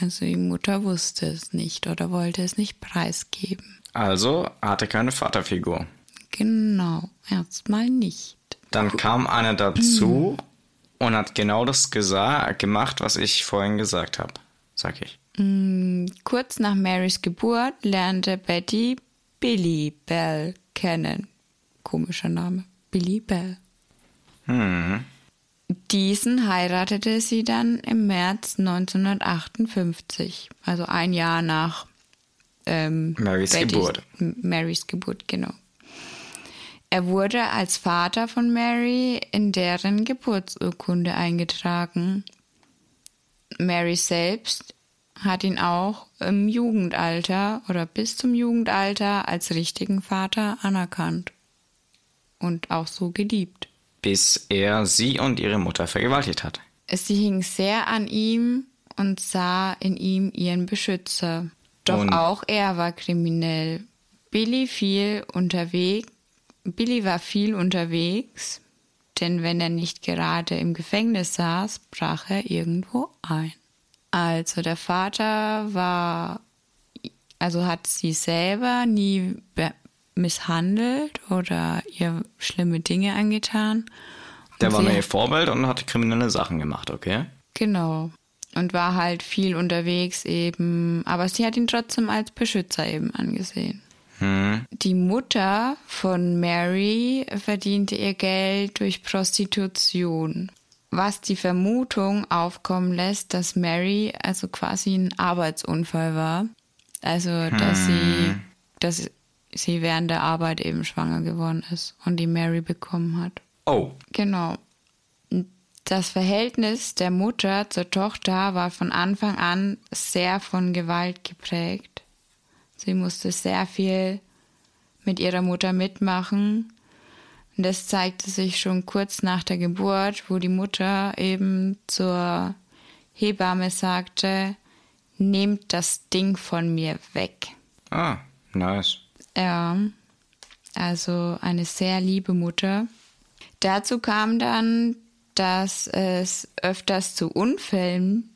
Also die Mutter wusste es nicht oder wollte es nicht preisgeben. Also hatte keine Vaterfigur. Genau, erstmal nicht. Dann kam einer dazu und hat genau das gemacht, was ich vorhin gesagt habe, sag ich. Kurz nach Marys Geburt lernte Betty Billy Bell kennen. Komischer Name. Billy Bell. Hm. Diesen heiratete sie dann im März 1958, also ein Jahr nach ähm, Marys Geburt. M- Marys Geburt, genau. Er wurde als Vater von Mary in deren Geburtsurkunde eingetragen. Mary selbst hat ihn auch im Jugendalter oder bis zum Jugendalter als richtigen Vater anerkannt und auch so geliebt. Bis er sie und ihre Mutter vergewaltigt hat. Sie hing sehr an ihm und sah in ihm ihren Beschützer. Doch Und- auch er war kriminell. Billy viel unterwegs. Billy war viel unterwegs, denn wenn er nicht gerade im Gefängnis saß, brach er irgendwo ein. Also der Vater war, also hat sie selber nie misshandelt oder ihr schlimme Dinge angetan. Der Und war mir ihr Vorbild und hat kriminelle Sachen gemacht, okay? Genau. Und war halt viel unterwegs eben, aber sie hat ihn trotzdem als Beschützer eben angesehen. Hm. Die Mutter von Mary verdiente ihr Geld durch Prostitution, was die Vermutung aufkommen lässt, dass Mary also quasi ein Arbeitsunfall war. Also, dass sie, dass sie während der Arbeit eben schwanger geworden ist und die Mary bekommen hat. Oh, Genau. Das Verhältnis der Mutter zur Tochter war von Anfang an sehr von Gewalt geprägt. Sie musste sehr viel mit ihrer Mutter mitmachen. Und das zeigte sich schon kurz nach der Geburt, wo die Mutter eben zur Hebamme sagte, nehmt das Ding von mir weg. ah, nice. Ja, also eine sehr liebe Mutter. Dazu kam dann, dass es öfters zu Unfällen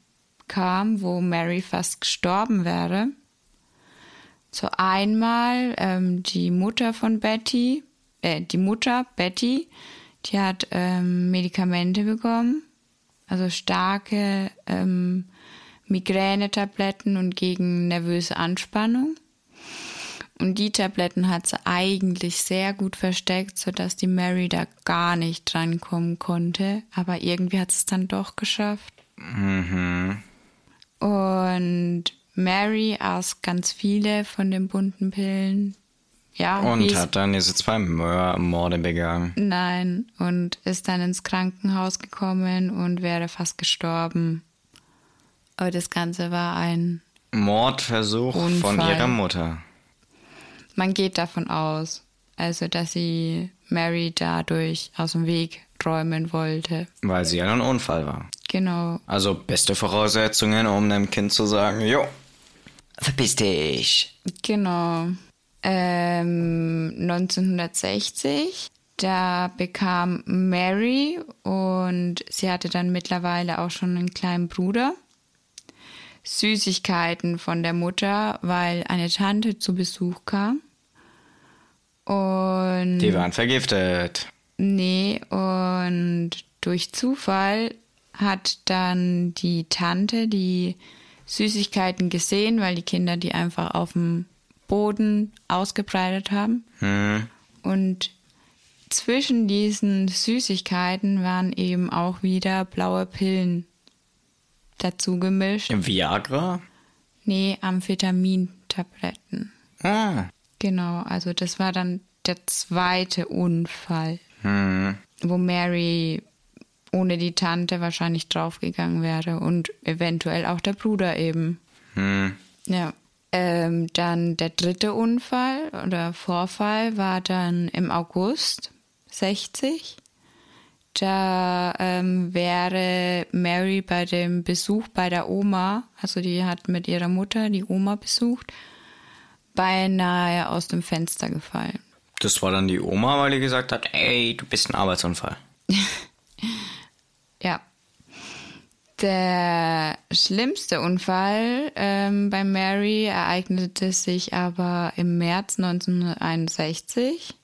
kam, wo Mary fast gestorben wäre. So einmal ähm, die Mutter von Betty, äh, die Mutter Betty, die hat ähm, Medikamente bekommen, also starke ähm, Migränetabletten und gegen nervöse Anspannung. Und die Tabletten hat sie eigentlich sehr gut versteckt, sodass die Mary da gar nicht drankommen konnte. Aber irgendwie hat es dann doch geschafft. Mhm. Und Mary aß ganz viele von den bunten Pillen. Ja, Und hat dann diese zwei Morde begangen. Nein, und ist dann ins Krankenhaus gekommen und wäre fast gestorben. Aber das Ganze war ein Mordversuch von Unfall. ihrer Mutter. Man geht davon aus, also dass sie Mary dadurch aus dem Weg räumen wollte. Weil sie ja ein Unfall war. Genau. Also beste Voraussetzungen, um dem Kind zu sagen, jo, verpiss dich. Genau. Ähm, 1960, da bekam Mary und sie hatte dann mittlerweile auch schon einen kleinen Bruder. Süßigkeiten von der Mutter, weil eine Tante zu Besuch kam. Und Die waren vergiftet. Nee, und durch Zufall hat dann die Tante die Süßigkeiten gesehen, weil die Kinder die einfach auf dem Boden ausgebreitet haben. Hm. Und zwischen diesen Süßigkeiten waren eben auch wieder blaue Pillen dazu gemischt. Viagra? Nee, Amphetamintabletten. Ah. Genau, also das war dann der zweite Unfall. Hm. wo Mary ohne die Tante wahrscheinlich draufgegangen wäre und eventuell auch der Bruder eben. Hm. Ja. Ähm, dann der dritte Unfall oder Vorfall war dann im August 60. Da ähm, wäre Mary bei dem Besuch bei der Oma, also die hat mit ihrer Mutter die Oma besucht, beinahe aus dem Fenster gefallen. Das war dann die Oma, weil die gesagt hat, ey, du bist ein Arbeitsunfall. Der schlimmste Unfall ähm, bei Mary ereignete sich aber im März 1961,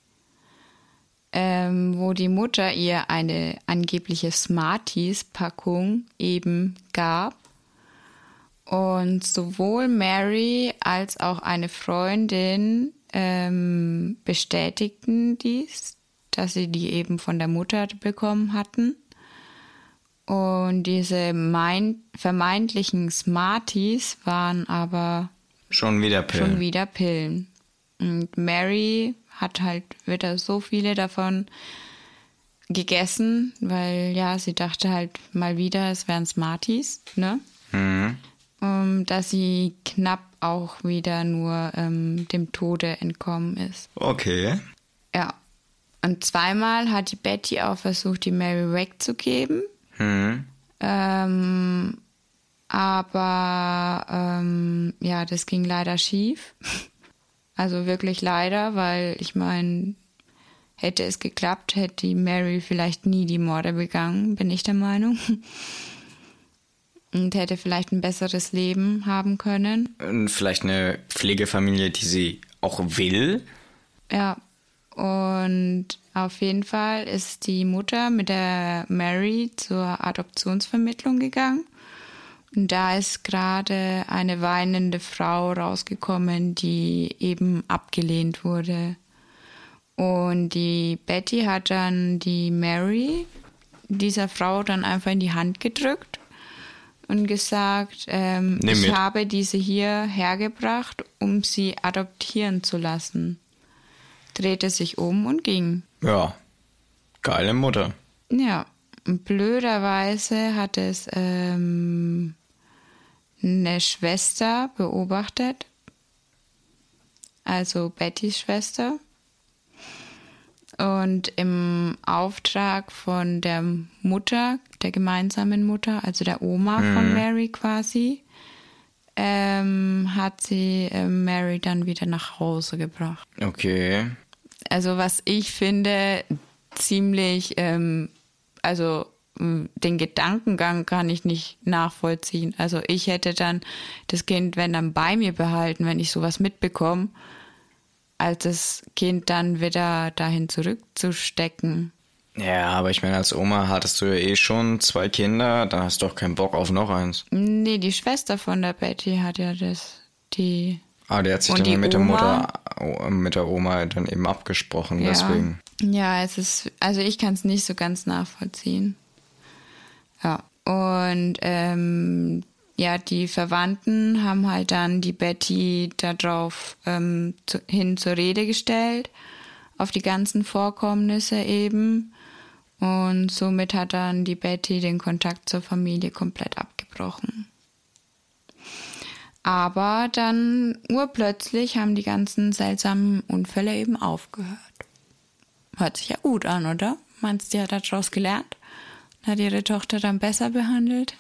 ähm, wo die Mutter ihr eine angebliche Smarties-Packung eben gab. Und sowohl Mary als auch eine Freundin ähm, bestätigten dies, dass sie die eben von der Mutter bekommen hatten. Und diese mein, vermeintlichen Smarties waren aber Schon wieder Pillen. schon wieder Pillen. Und Mary hat halt wieder so viele davon gegessen, weil ja, sie dachte halt mal wieder, es wären Smarties, ne? Mhm. Um, dass sie knapp auch wieder nur ähm, dem Tode entkommen ist. Okay. Ja. Und zweimal hat die Betty auch versucht, die Mary wegzugeben. Mhm. Ähm, Aber ähm, ja, das ging leider schief. Also wirklich leider, weil ich meine, hätte es geklappt, hätte die Mary vielleicht nie die Morde begangen, bin ich der Meinung. Und hätte vielleicht ein besseres Leben haben können. Und vielleicht eine Pflegefamilie, die sie auch will. Ja, und auf jeden Fall ist die Mutter mit der Mary zur Adoptionsvermittlung gegangen. Und da ist gerade eine weinende Frau rausgekommen, die eben abgelehnt wurde. Und die Betty hat dann die Mary dieser Frau dann einfach in die Hand gedrückt und gesagt, ähm, ich mit. habe diese hier hergebracht, um sie adoptieren zu lassen. Drehte sich um und ging. Ja, geile Mutter. Ja, blöderweise hat es ähm, eine Schwester beobachtet, also Bettys Schwester. Und im Auftrag von der Mutter, der gemeinsamen Mutter, also der Oma mhm. von Mary quasi, ähm, hat sie äh, Mary dann wieder nach Hause gebracht. Okay. Also was ich finde, ziemlich, ähm, also den Gedankengang kann ich nicht nachvollziehen. Also ich hätte dann das Kind, wenn dann bei mir behalten, wenn ich sowas mitbekomme, als das Kind dann wieder dahin zurückzustecken. Ja, aber ich meine, als Oma hattest du ja eh schon zwei Kinder, dann hast du doch keinen Bock auf noch eins. Nee, die Schwester von der Betty hat ja das, die. Ah, der hat sich dann mit Oma, der Mutter, mit der Oma dann eben abgesprochen, ja. deswegen. Ja, es ist, also ich kann es nicht so ganz nachvollziehen. Ja. Und ähm, ja, die Verwandten haben halt dann die Betty darauf ähm, zu, hin zur Rede gestellt, auf die ganzen Vorkommnisse eben. Und somit hat dann die Betty den Kontakt zur Familie komplett abgebrochen. Aber dann urplötzlich haben die ganzen seltsamen Unfälle eben aufgehört. Hört sich ja gut an, oder? Meinst du, die hat daraus gelernt? Hat ihre Tochter dann besser behandelt?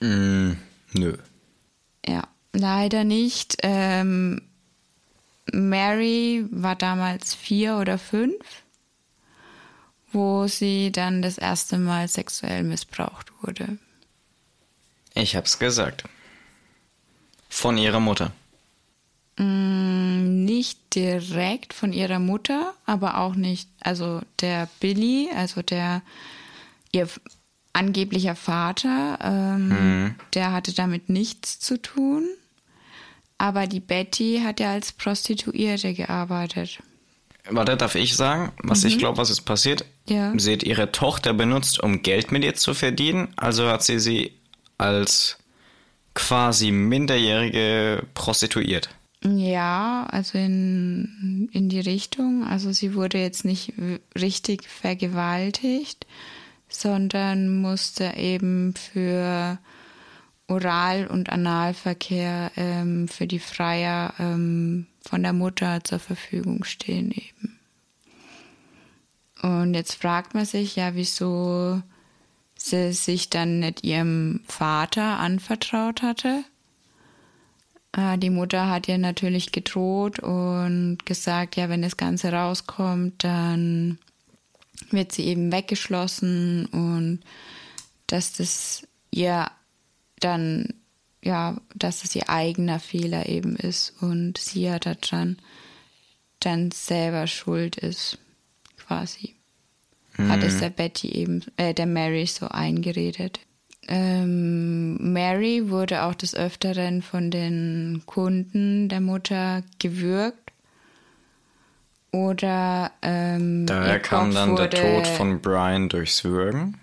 Mm, nö. Ja, leider nicht. Ähm, Mary war damals vier oder fünf, wo sie dann das erste Mal sexuell missbraucht wurde. Ich hab's gesagt. Von ihrer Mutter. Mm, nicht direkt von ihrer Mutter, aber auch nicht, also der Billy, also der ihr angeblicher Vater, ähm, mhm. der hatte damit nichts zu tun. Aber die Betty hat ja als Prostituierte gearbeitet. Warte, darf ich sagen, was mhm. ich glaube, was ist passiert? Ja. Sie hat ihre Tochter benutzt, um Geld mit ihr zu verdienen. Also hat sie sie als quasi Minderjährige prostituiert. Ja, also in, in die Richtung. Also sie wurde jetzt nicht richtig vergewaltigt, sondern musste eben für Oral- und Analverkehr ähm, für die Freier ähm, von der Mutter zur Verfügung stehen eben. Und jetzt fragt man sich ja, wieso sie sich dann nicht ihrem Vater anvertraut hatte. Äh, die Mutter hat ihr natürlich gedroht und gesagt, ja, wenn das Ganze rauskommt, dann wird sie eben weggeschlossen und dass das ihr dann, ja, dass es ihr eigener Fehler eben ist und sie ja daran dann selber schuld ist, quasi. Mhm. Hat es der Betty eben, äh, der Mary so eingeredet. Ähm, Mary wurde auch des Öfteren von den Kunden der Mutter gewürgt oder ähm, daher kam dann der Tod von Brian durchs Würgen.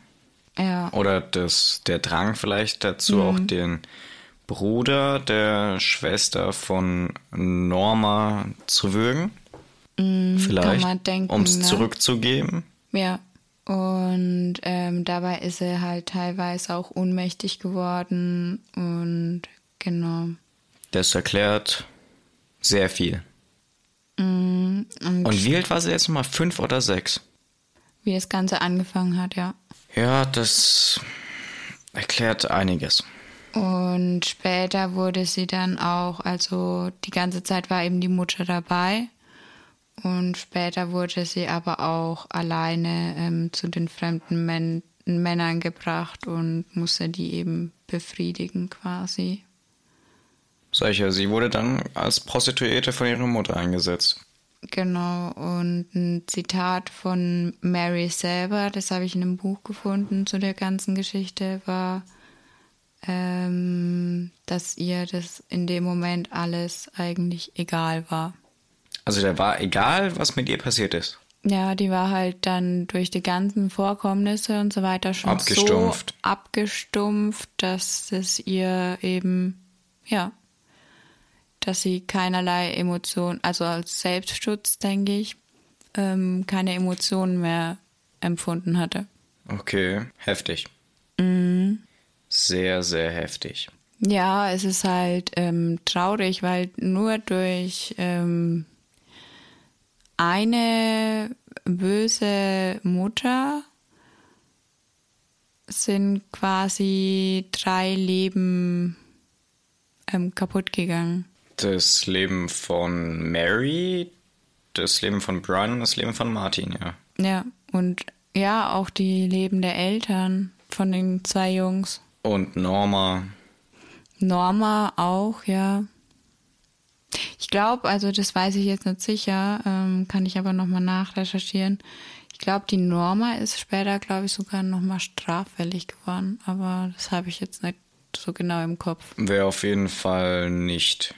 Ja. Oder das, der Drang vielleicht dazu, mhm. auch den Bruder der Schwester von Norma zu würgen. Mhm, vielleicht, um es ne? zurückzugeben. Ja. Und ähm, dabei ist er halt teilweise auch ohnmächtig geworden und genau. Das erklärt sehr viel. Mm, und, und wie alt war sie jetzt nochmal? Fünf oder sechs? Wie das Ganze angefangen hat, ja. Ja, das erklärt einiges. Und später wurde sie dann auch, also die ganze Zeit war eben die Mutter dabei. Und später wurde sie aber auch alleine ähm, zu den fremden Män Männern gebracht und musste die eben befriedigen quasi. Solche, sie wurde dann als Prostituierte von ihrer Mutter eingesetzt. Genau, und ein Zitat von Mary selber, das habe ich in einem Buch gefunden zu der ganzen Geschichte, war, ähm, dass ihr das in dem Moment alles eigentlich egal war. Also da war egal, was mit ihr passiert ist. Ja, die war halt dann durch die ganzen Vorkommnisse und so weiter schon abgestumpft. so abgestumpft, dass es ihr eben, ja, dass sie keinerlei Emotionen, also als Selbstschutz, denke ich, ähm, keine Emotionen mehr empfunden hatte. Okay, heftig. Mhm. Sehr, sehr heftig. Ja, es ist halt ähm, traurig, weil nur durch ähm, eine böse Mutter sind quasi drei Leben ähm, kaputt gegangen. Das Leben von Mary, das Leben von Brian und das Leben von Martin, ja. Ja, und ja, auch die Leben der Eltern von den zwei Jungs. Und Norma. Norma auch, ja. Ich glaube, also das weiß ich jetzt nicht sicher, ähm, kann ich aber nochmal nachrecherchieren. Ich glaube, die Norma ist später, glaube ich, sogar nochmal straffällig geworden, aber das habe ich jetzt nicht so genau im Kopf. Wäre auf jeden Fall nicht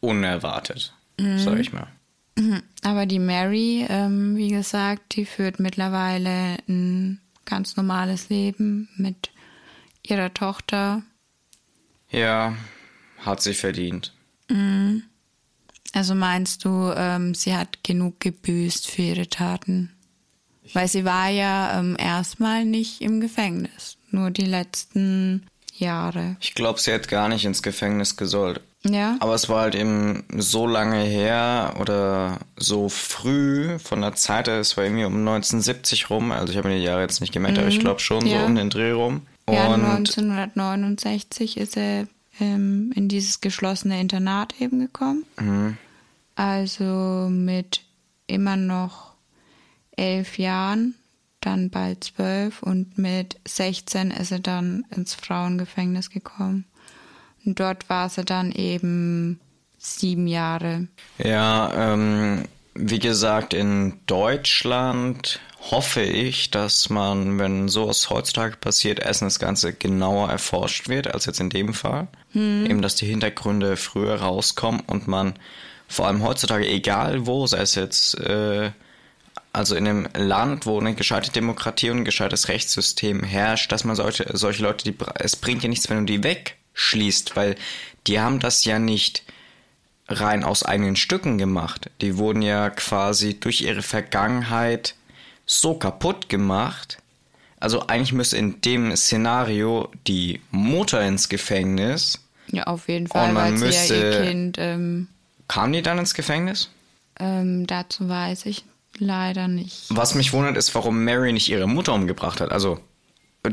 unerwartet, mhm. sag ich mal. Mhm. Aber die Mary, ähm, wie gesagt, die führt mittlerweile ein ganz normales Leben mit ihrer Tochter. Ja, hat sie verdient. Mhm. Also meinst du, ähm, sie hat genug gebüßt für ihre Taten? Weil sie war ja ähm, erstmal nicht im Gefängnis, nur die letzten Jahre. Ich glaube, sie hat gar nicht ins Gefängnis gesollt. Ja. Aber es war halt eben so lange her oder so früh von der Zeit, es war irgendwie um 1970 rum, also ich habe mir die Jahre jetzt nicht gemerkt, mhm. aber ich mhm. glaube schon ja. so um den Dreh rum. Und ja, 1969 ist er ähm, in dieses geschlossene Internat eben gekommen. Mhm. Also mit immer noch elf Jahren, dann bald zwölf und mit 16 ist er dann ins Frauengefängnis gekommen. Und dort war sie dann eben sieben Jahre. Ja, ähm, wie gesagt, in Deutschland hoffe ich, dass man, wenn sowas heutzutage passiert, erst das Ganze genauer erforscht wird, als jetzt in dem Fall. Hm. Eben, dass die Hintergründe früher rauskommen und man vor allem heutzutage, egal wo, sei es jetzt, äh, also in einem Land, wo eine gescheite Demokratie und ein gescheites Rechtssystem herrscht, dass man solche, solche Leute, die, es bringt ja nichts, wenn du die wegschließt, weil die haben das ja nicht rein aus eigenen Stücken gemacht. Die wurden ja quasi durch ihre Vergangenheit so kaputt gemacht. Also eigentlich müsste in dem Szenario die Mutter ins Gefängnis. Ja, auf jeden Fall, und man weil müsste, sie ja ihr Kind. Ähm, kam die dann ins Gefängnis? Ähm, dazu weiß ich leider nicht. Was mich wundert, ist, warum Mary nicht ihre Mutter umgebracht hat. Also,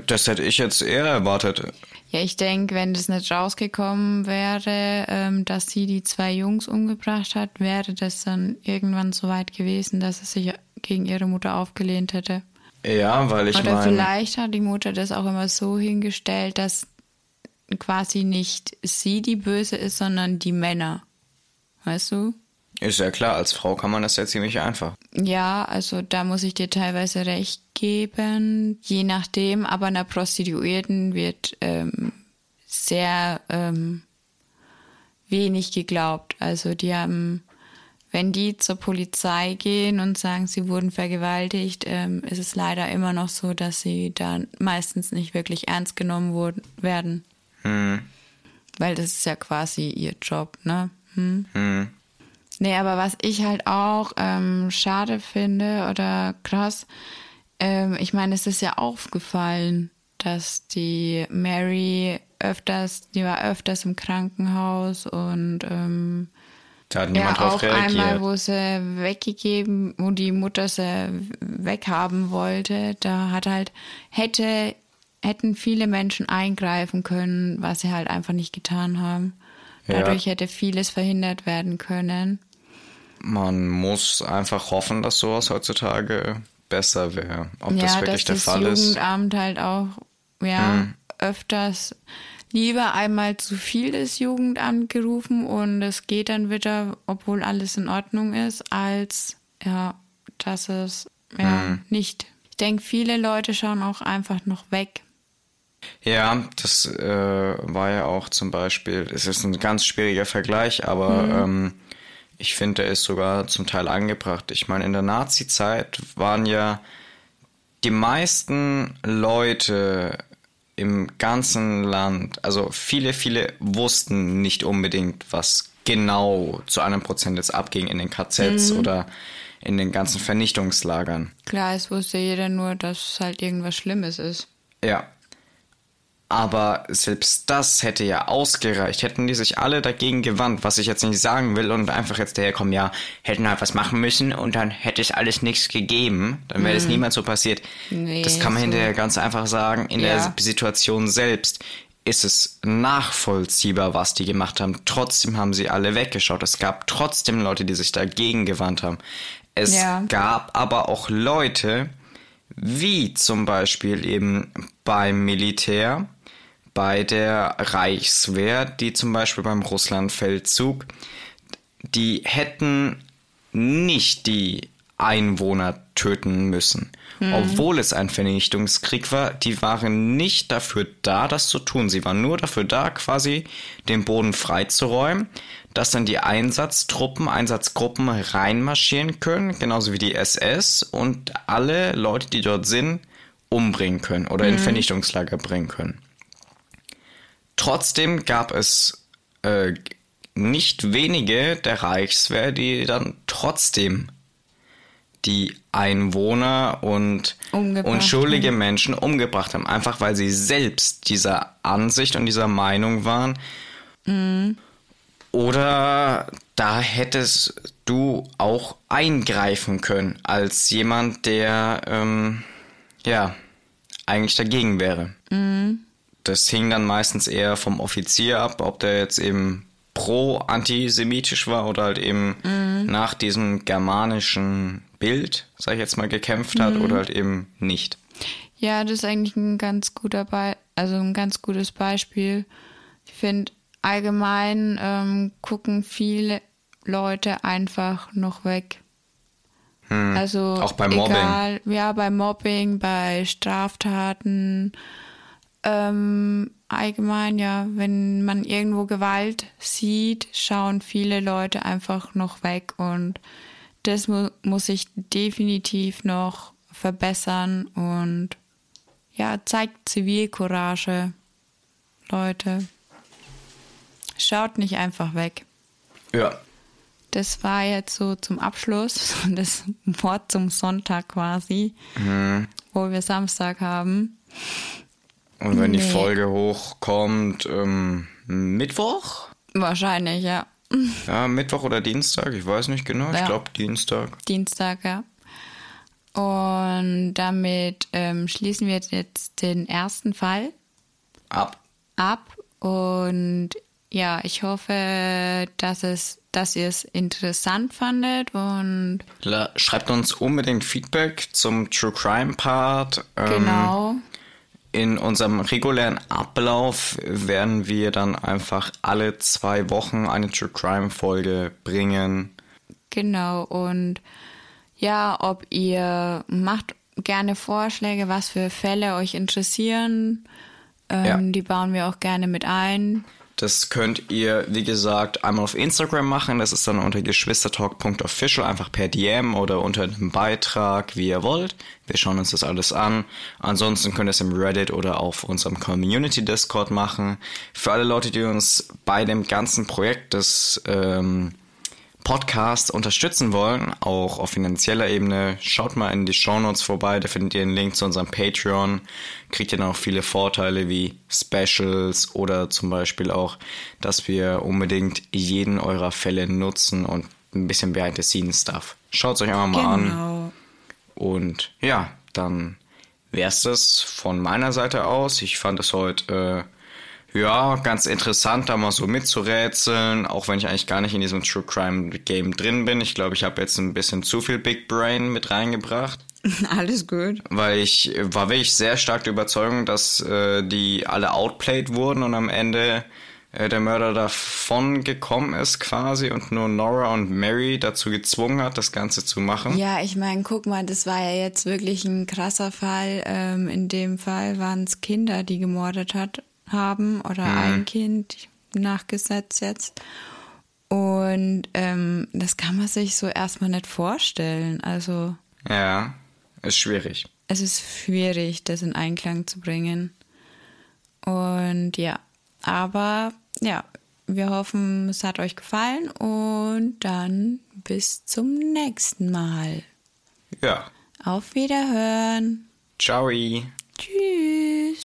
das hätte ich jetzt eher erwartet. Ja, ich denke, wenn das nicht rausgekommen wäre, ähm, dass sie die zwei Jungs umgebracht hat, wäre das dann irgendwann so weit gewesen, dass es sich gegen ihre Mutter aufgelehnt hätte. Ja, weil ich Oder mein... vielleicht hat die Mutter das auch immer so hingestellt, dass quasi nicht sie die Böse ist, sondern die Männer. Weißt du? Ist ja klar, als Frau kann man das ja ziemlich einfach. Ja, also da muss ich dir teilweise recht geben, je nachdem, aber einer Prostituierten wird ähm, sehr ähm, wenig geglaubt. Also die haben wenn die zur Polizei gehen und sagen, sie wurden vergewaltigt, ähm, ist es leider immer noch so, dass sie da meistens nicht wirklich ernst genommen wurden, werden. Hm. Weil das ist ja quasi ihr Job, ne? Hm? Hm. Nee, aber was ich halt auch ähm, schade finde oder krass, ähm, ich meine, es ist ja aufgefallen, dass die Mary öfters, die war öfters im Krankenhaus und ähm, da hat niemand ja, auch reagiert. einmal, wo sie weggegeben, wo die Mutter sie weghaben wollte, da hat halt, hätte hätten viele Menschen eingreifen können, was sie halt einfach nicht getan haben. Dadurch ja. hätte vieles verhindert werden können. Man muss einfach hoffen, dass sowas heutzutage besser wäre. Ob ja, das wirklich der Fall ist. das Jugendamt halt auch ja, hm. öfters lieber einmal zu viel das Jugendamt gerufen und es geht dann wieder, obwohl alles in Ordnung ist, als ja, dass es ja hm. nicht. Ich denke, viele Leute schauen auch einfach noch weg. Ja, das äh, war ja auch zum Beispiel, es ist ein ganz schwieriger Vergleich, aber mhm. ähm, ich finde, er ist sogar zum Teil angebracht. Ich meine, in der Nazi-Zeit waren ja die meisten Leute im ganzen Land, also viele, viele wussten nicht unbedingt, was genau zu einem Prozent jetzt abging in den KZs mhm. oder in den ganzen Vernichtungslagern. Klar, es wusste jeder nur, dass halt irgendwas Schlimmes ist. Ja. Aber selbst das hätte ja ausgereicht. Hätten die sich alle dagegen gewandt, was ich jetzt nicht sagen will und einfach jetzt daherkommen, ja, hätten halt was machen müssen und dann hätte es alles nichts gegeben, dann wäre mhm. das niemals so passiert. Nee, das kann man so. hinterher ganz einfach sagen. In ja. der Situation selbst ist es nachvollziehbar, was die gemacht haben. Trotzdem haben sie alle weggeschaut. Es gab trotzdem Leute, die sich dagegen gewandt haben. Es ja. gab aber auch Leute, wie zum Beispiel eben beim Militär, bei der Reichswehr, die zum Beispiel beim Russlandfeldzug, die hätten nicht die Einwohner töten müssen. Hm. Obwohl es ein Vernichtungskrieg war, die waren nicht dafür da, das zu tun. Sie waren nur dafür da, quasi den Boden freizuräumen, dass dann die Einsatztruppen, Einsatzgruppen reinmarschieren können, genauso wie die SS und alle Leute, die dort sind, umbringen können oder hm. in Vernichtungslager bringen können. Trotzdem gab es äh, nicht wenige der Reichswehr, die dann trotzdem die Einwohner und unschuldige haben. Menschen umgebracht haben, einfach weil sie selbst dieser Ansicht und dieser Meinung waren. Mhm. Oder da hättest du auch eingreifen können als jemand, der ähm, ja eigentlich dagegen wäre. Mhm. Das hing dann meistens eher vom Offizier ab, ob der jetzt eben pro-antisemitisch war oder halt eben mhm. nach diesem germanischen Bild, sag ich jetzt mal, gekämpft hat mhm. oder halt eben nicht. Ja, das ist eigentlich ein ganz guter Be also ein ganz gutes Beispiel. Ich finde, allgemein ähm, gucken viele Leute einfach noch weg. Hm. Also auch bei Mobbing. Egal, ja, bei Mobbing, bei Straftaten, ähm, allgemein, ja, wenn man irgendwo Gewalt sieht, schauen viele Leute einfach noch weg und das mu muss sich definitiv noch verbessern und ja, zeigt Zivilcourage, Leute. Schaut nicht einfach weg. Ja. Das war jetzt so zum Abschluss das Wort zum Sonntag quasi, mhm. wo wir Samstag haben. Und wenn nee. die Folge hochkommt, ähm, Mittwoch? Wahrscheinlich, ja. Ja, Mittwoch oder Dienstag, ich weiß nicht genau. Ja. Ich glaube Dienstag. Dienstag, ja. Und damit ähm, schließen wir jetzt den ersten Fall ab. Ab. Und ja, ich hoffe, dass es, dass ihr es interessant fandet und schreibt uns unbedingt Feedback zum True Crime Part. Ähm, genau. In unserem regulären Ablauf werden wir dann einfach alle zwei Wochen eine True Crime Folge bringen. Genau, und ja, ob ihr macht gerne Vorschläge, was für Fälle euch interessieren. Ähm, ja. Die bauen wir auch gerne mit ein. Das könnt ihr, wie gesagt, einmal auf Instagram machen. Das ist dann unter geschwistertalk.official, einfach per DM oder unter einem Beitrag, wie ihr wollt. Wir schauen uns das alles an. Ansonsten könnt ihr es im Reddit oder auf unserem Community Discord machen. Für alle Leute, die uns bei dem ganzen Projekt des ähm, Podcast unterstützen wollen, auch auf finanzieller Ebene, schaut mal in die Shownotes vorbei, da findet ihr einen Link zu unserem Patreon, kriegt ihr dann auch viele Vorteile wie Specials oder zum Beispiel auch, dass wir unbedingt jeden eurer Fälle nutzen und ein bisschen Behind-the-Scenes-Stuff. Schaut es euch einfach mal genau. an. Und ja, dann wär's das von meiner Seite aus. Ich fand es heute äh, ja ganz interessant, da mal so mitzurätseln, auch wenn ich eigentlich gar nicht in diesem True Crime Game drin bin. Ich glaube, ich habe jetzt ein bisschen zu viel Big Brain mit reingebracht. Alles gut. Weil ich war wirklich sehr stark der Überzeugung, dass äh, die alle outplayed wurden und am Ende äh, der Mörder davon gekommen ist quasi und nur Nora und Mary dazu gezwungen hat, das Ganze zu machen. Ja, ich meine, guck mal, das war ja jetzt wirklich ein krasser Fall. Ähm, in dem Fall waren es Kinder, die gemordet hat, haben oder mhm. ein Kind nachgesetzt jetzt. Und ähm, das kann man sich so erstmal nicht vorstellen. Also. Ja, ist schwierig. Es ist schwierig, das in Einklang zu bringen. Und ja, aber ja, wir hoffen, es hat euch gefallen und dann bis zum nächsten Mal. Ja. Auf Wiederhören. Ciao.